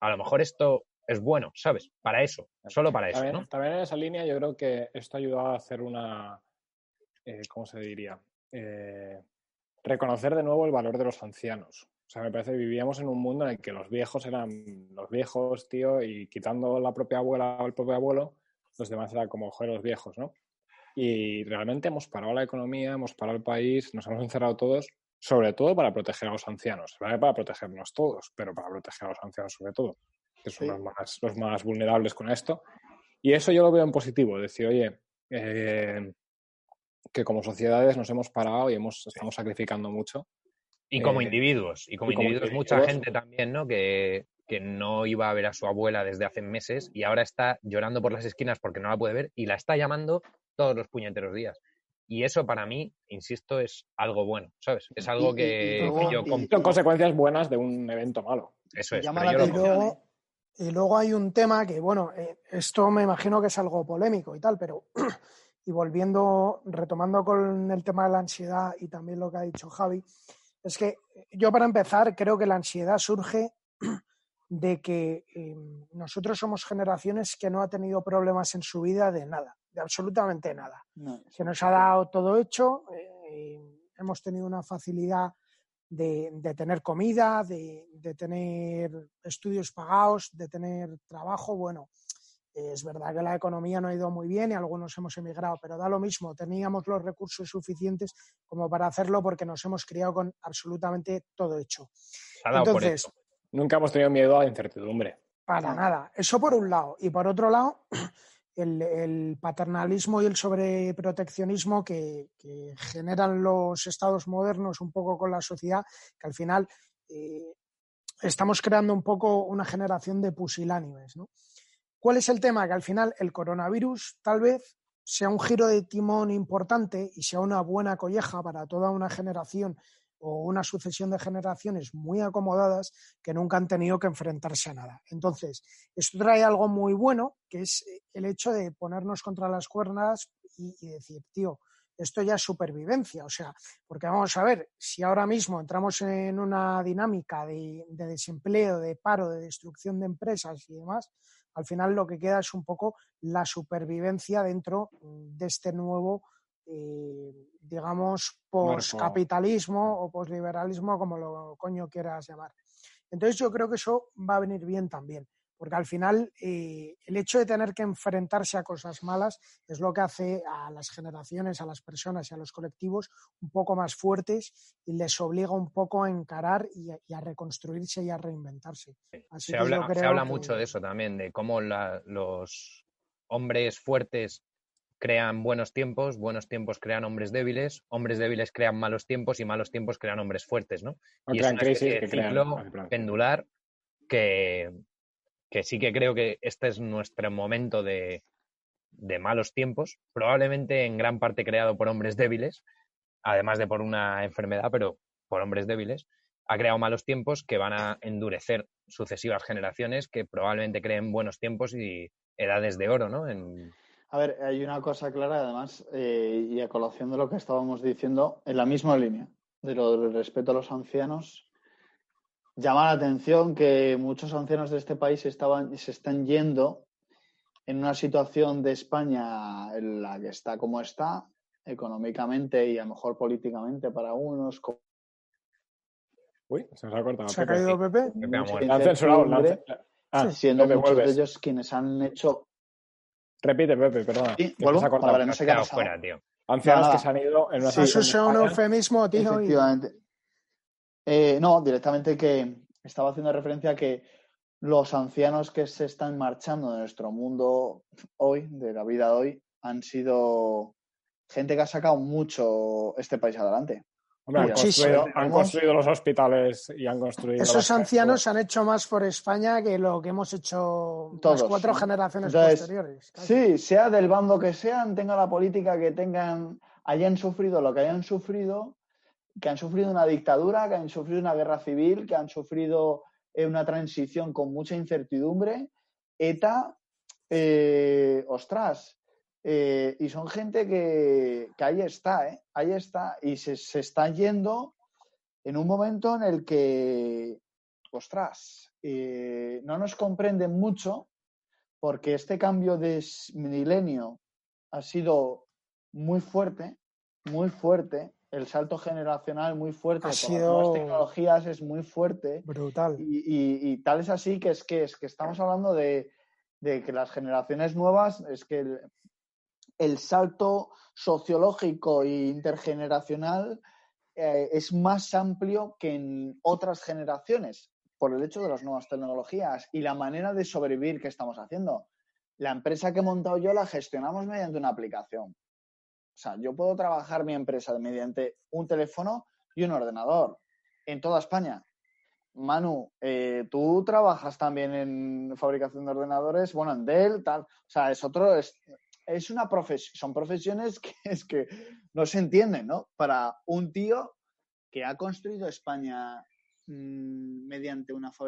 A lo mejor esto es bueno, ¿sabes? Para eso, solo para eso, También, ¿no? también en esa línea yo creo que esto ha ayudado a hacer una, eh, ¿cómo se diría? Eh, reconocer de nuevo el valor de los ancianos. O sea, me parece que vivíamos en un mundo en el que los viejos eran los viejos, tío, y quitando la propia abuela o el propio abuelo, los demás eran como, los viejos, ¿no? Y realmente hemos parado la economía, hemos parado el país, nos hemos encerrado todos, sobre todo para proteger a los ancianos. ¿vale? Para protegernos todos, pero para proteger a los ancianos sobre todo, que son Sí. los, más, los más vulnerables con esto. Y eso yo lo veo en positivo, decir, oye, eh, que como sociedades nos hemos parado y hemos, estamos sacrificando mucho. Y como Eh, individuos, y como y como individuos, mucha gente también, ¿no? Que, que no iba a ver a su abuela desde hace meses y ahora está llorando por las esquinas porque no la puede ver y la está llamando todos los puñeteros días. Y eso para mí, insisto, es algo bueno, ¿sabes? Es algo Y- que, y que luego- yo y- Son consecuencias buenas de un evento malo. Eso es, llama pero la yo lo atención, compro. ¿eh? Y luego hay un tema que, bueno, eh, esto me imagino que es algo polémico y tal, pero *clears throat* y volviendo, retomando con el tema de la ansiedad y también lo que ha dicho Javi, es que yo para empezar creo que la ansiedad surge *clears throat* de que eh, nosotros somos generaciones que no ha tenido problemas en su vida de nada, de absolutamente nada. Se nos ha dado todo hecho, eh, hemos tenido una facilidad de, tener comida, de, tener estudios pagados, de tener trabajo. Bueno, es verdad que la economía no ha ido muy bien y algunos hemos emigrado, pero da lo mismo, teníamos los recursos suficientes como para hacerlo porque nos hemos criado con absolutamente todo hecho. Entonces, nunca hemos tenido miedo a la incertidumbre. Para nada. Eso por un lado. Y por otro lado, *clears throat* el, paternalismo y el sobreproteccionismo que, generan los estados modernos un poco con la sociedad, que al final eh, estamos creando un poco una generación de pusilánimes. ¿Cuál es el tema? Que al final el coronavirus tal vez sea un giro de timón importante y sea una buena colleja para toda una generación o una sucesión de generaciones muy acomodadas que nunca han tenido que enfrentarse a nada. Entonces, esto trae algo muy bueno, que es eh, el hecho de ponernos contra las cuerdas y, decir, tío, esto ya es supervivencia, o sea, porque vamos a ver, si ahora mismo entramos en una dinámica de, desempleo, de paro, de destrucción de empresas y demás, al final lo que queda es un poco la supervivencia dentro de este nuevo eh, digamos, postcapitalismo o posliberalismo, como lo coño quieras llamar. Entonces yo creo que eso va a venir bien también, porque al final eh, el hecho de tener que enfrentarse a cosas malas es lo que hace a las generaciones, a las personas y a los colectivos un poco más fuertes y les obliga un poco a encarar y a, reconstruirse y a reinventarse. se, habla, mucho de eso también, de cómo los hombres fuertes crean buenos tiempos, buenos tiempos crean hombres débiles, hombres débiles crean malos tiempos y malos tiempos crean hombres fuertes, ¿no? y es un ciclo pendular que, que, sí que creo que este es nuestro momento de, de malos tiempos, probablemente en gran parte creado por hombres débiles, además de por una enfermedad, pero por hombres débiles, ha creado malos tiempos que van a endurecer sucesivas generaciones que probablemente creen buenos tiempos y edades de oro, ¿no? En, a ver, hay una cosa clara, además, eh, y a colación de lo que estábamos diciendo, en la misma línea, de lo del respeto a los ancianos, llama la atención que muchos ancianos de este país estaban, se están yendo en una situación de España en la que está como está, económicamente y a lo mejor políticamente para unos. Uy, se nos ha cortado. ¿Se ha caído Pepe? Pepe ha censurado. Ah, siendo muchos de ellos quienes han hecho Repite, Pepe, perdona. Sí, vuelvo. Vale, no sé qué ha Fuera, tío. Ancianos que se han ido en una sí, Eso es un eufemismo, tío. Efectivamente. Eh, no, directamente que estaba haciendo referencia a que los ancianos que se están marchando de nuestro mundo hoy, de la vida de hoy, han sido gente que ha sacado mucho este país adelante han, construido, los hospitales y han construido. Esos ancianos han hecho más por España que lo que hemos hecho las cuatro generaciones posteriores. Sí, sea del bando que sean, tengan la política que tengan, hayan sufrido lo que hayan sufrido, que han sufrido una dictadura, que han sufrido una guerra civil, que han sufrido eh, una transición con mucha incertidumbre. ETA, eh, ostras, eh, y son gente que, ahí está, ahí está, y se, está yendo en un momento en el que, ostras, no nos comprenden mucho porque este cambio de milenio ha sido muy fuerte, muy fuerte, el salto generacional muy fuerte con las nuevas tecnologías es muy fuerte. Brutal. Y, tal es así que es que, es que estamos hablando de, de que las generaciones nuevas, es que el salto sociológico e intergeneracional eh, es más amplio que en otras generaciones por el hecho de las nuevas tecnologías y la manera de sobrevivir que estamos haciendo. La empresa que he montado yo la gestionamos mediante una aplicación. O sea, yo puedo trabajar mi empresa mediante un teléfono y un ordenador en toda España. Manu, eh, tú trabajas también en fabricación de ordenadores, bueno, en Dell, tal. O sea, es otro, es una profesión, son profesiones *laughs* que es que no se entienden, ¿no? Para un tío que ha construido España mm, mediante una fábrica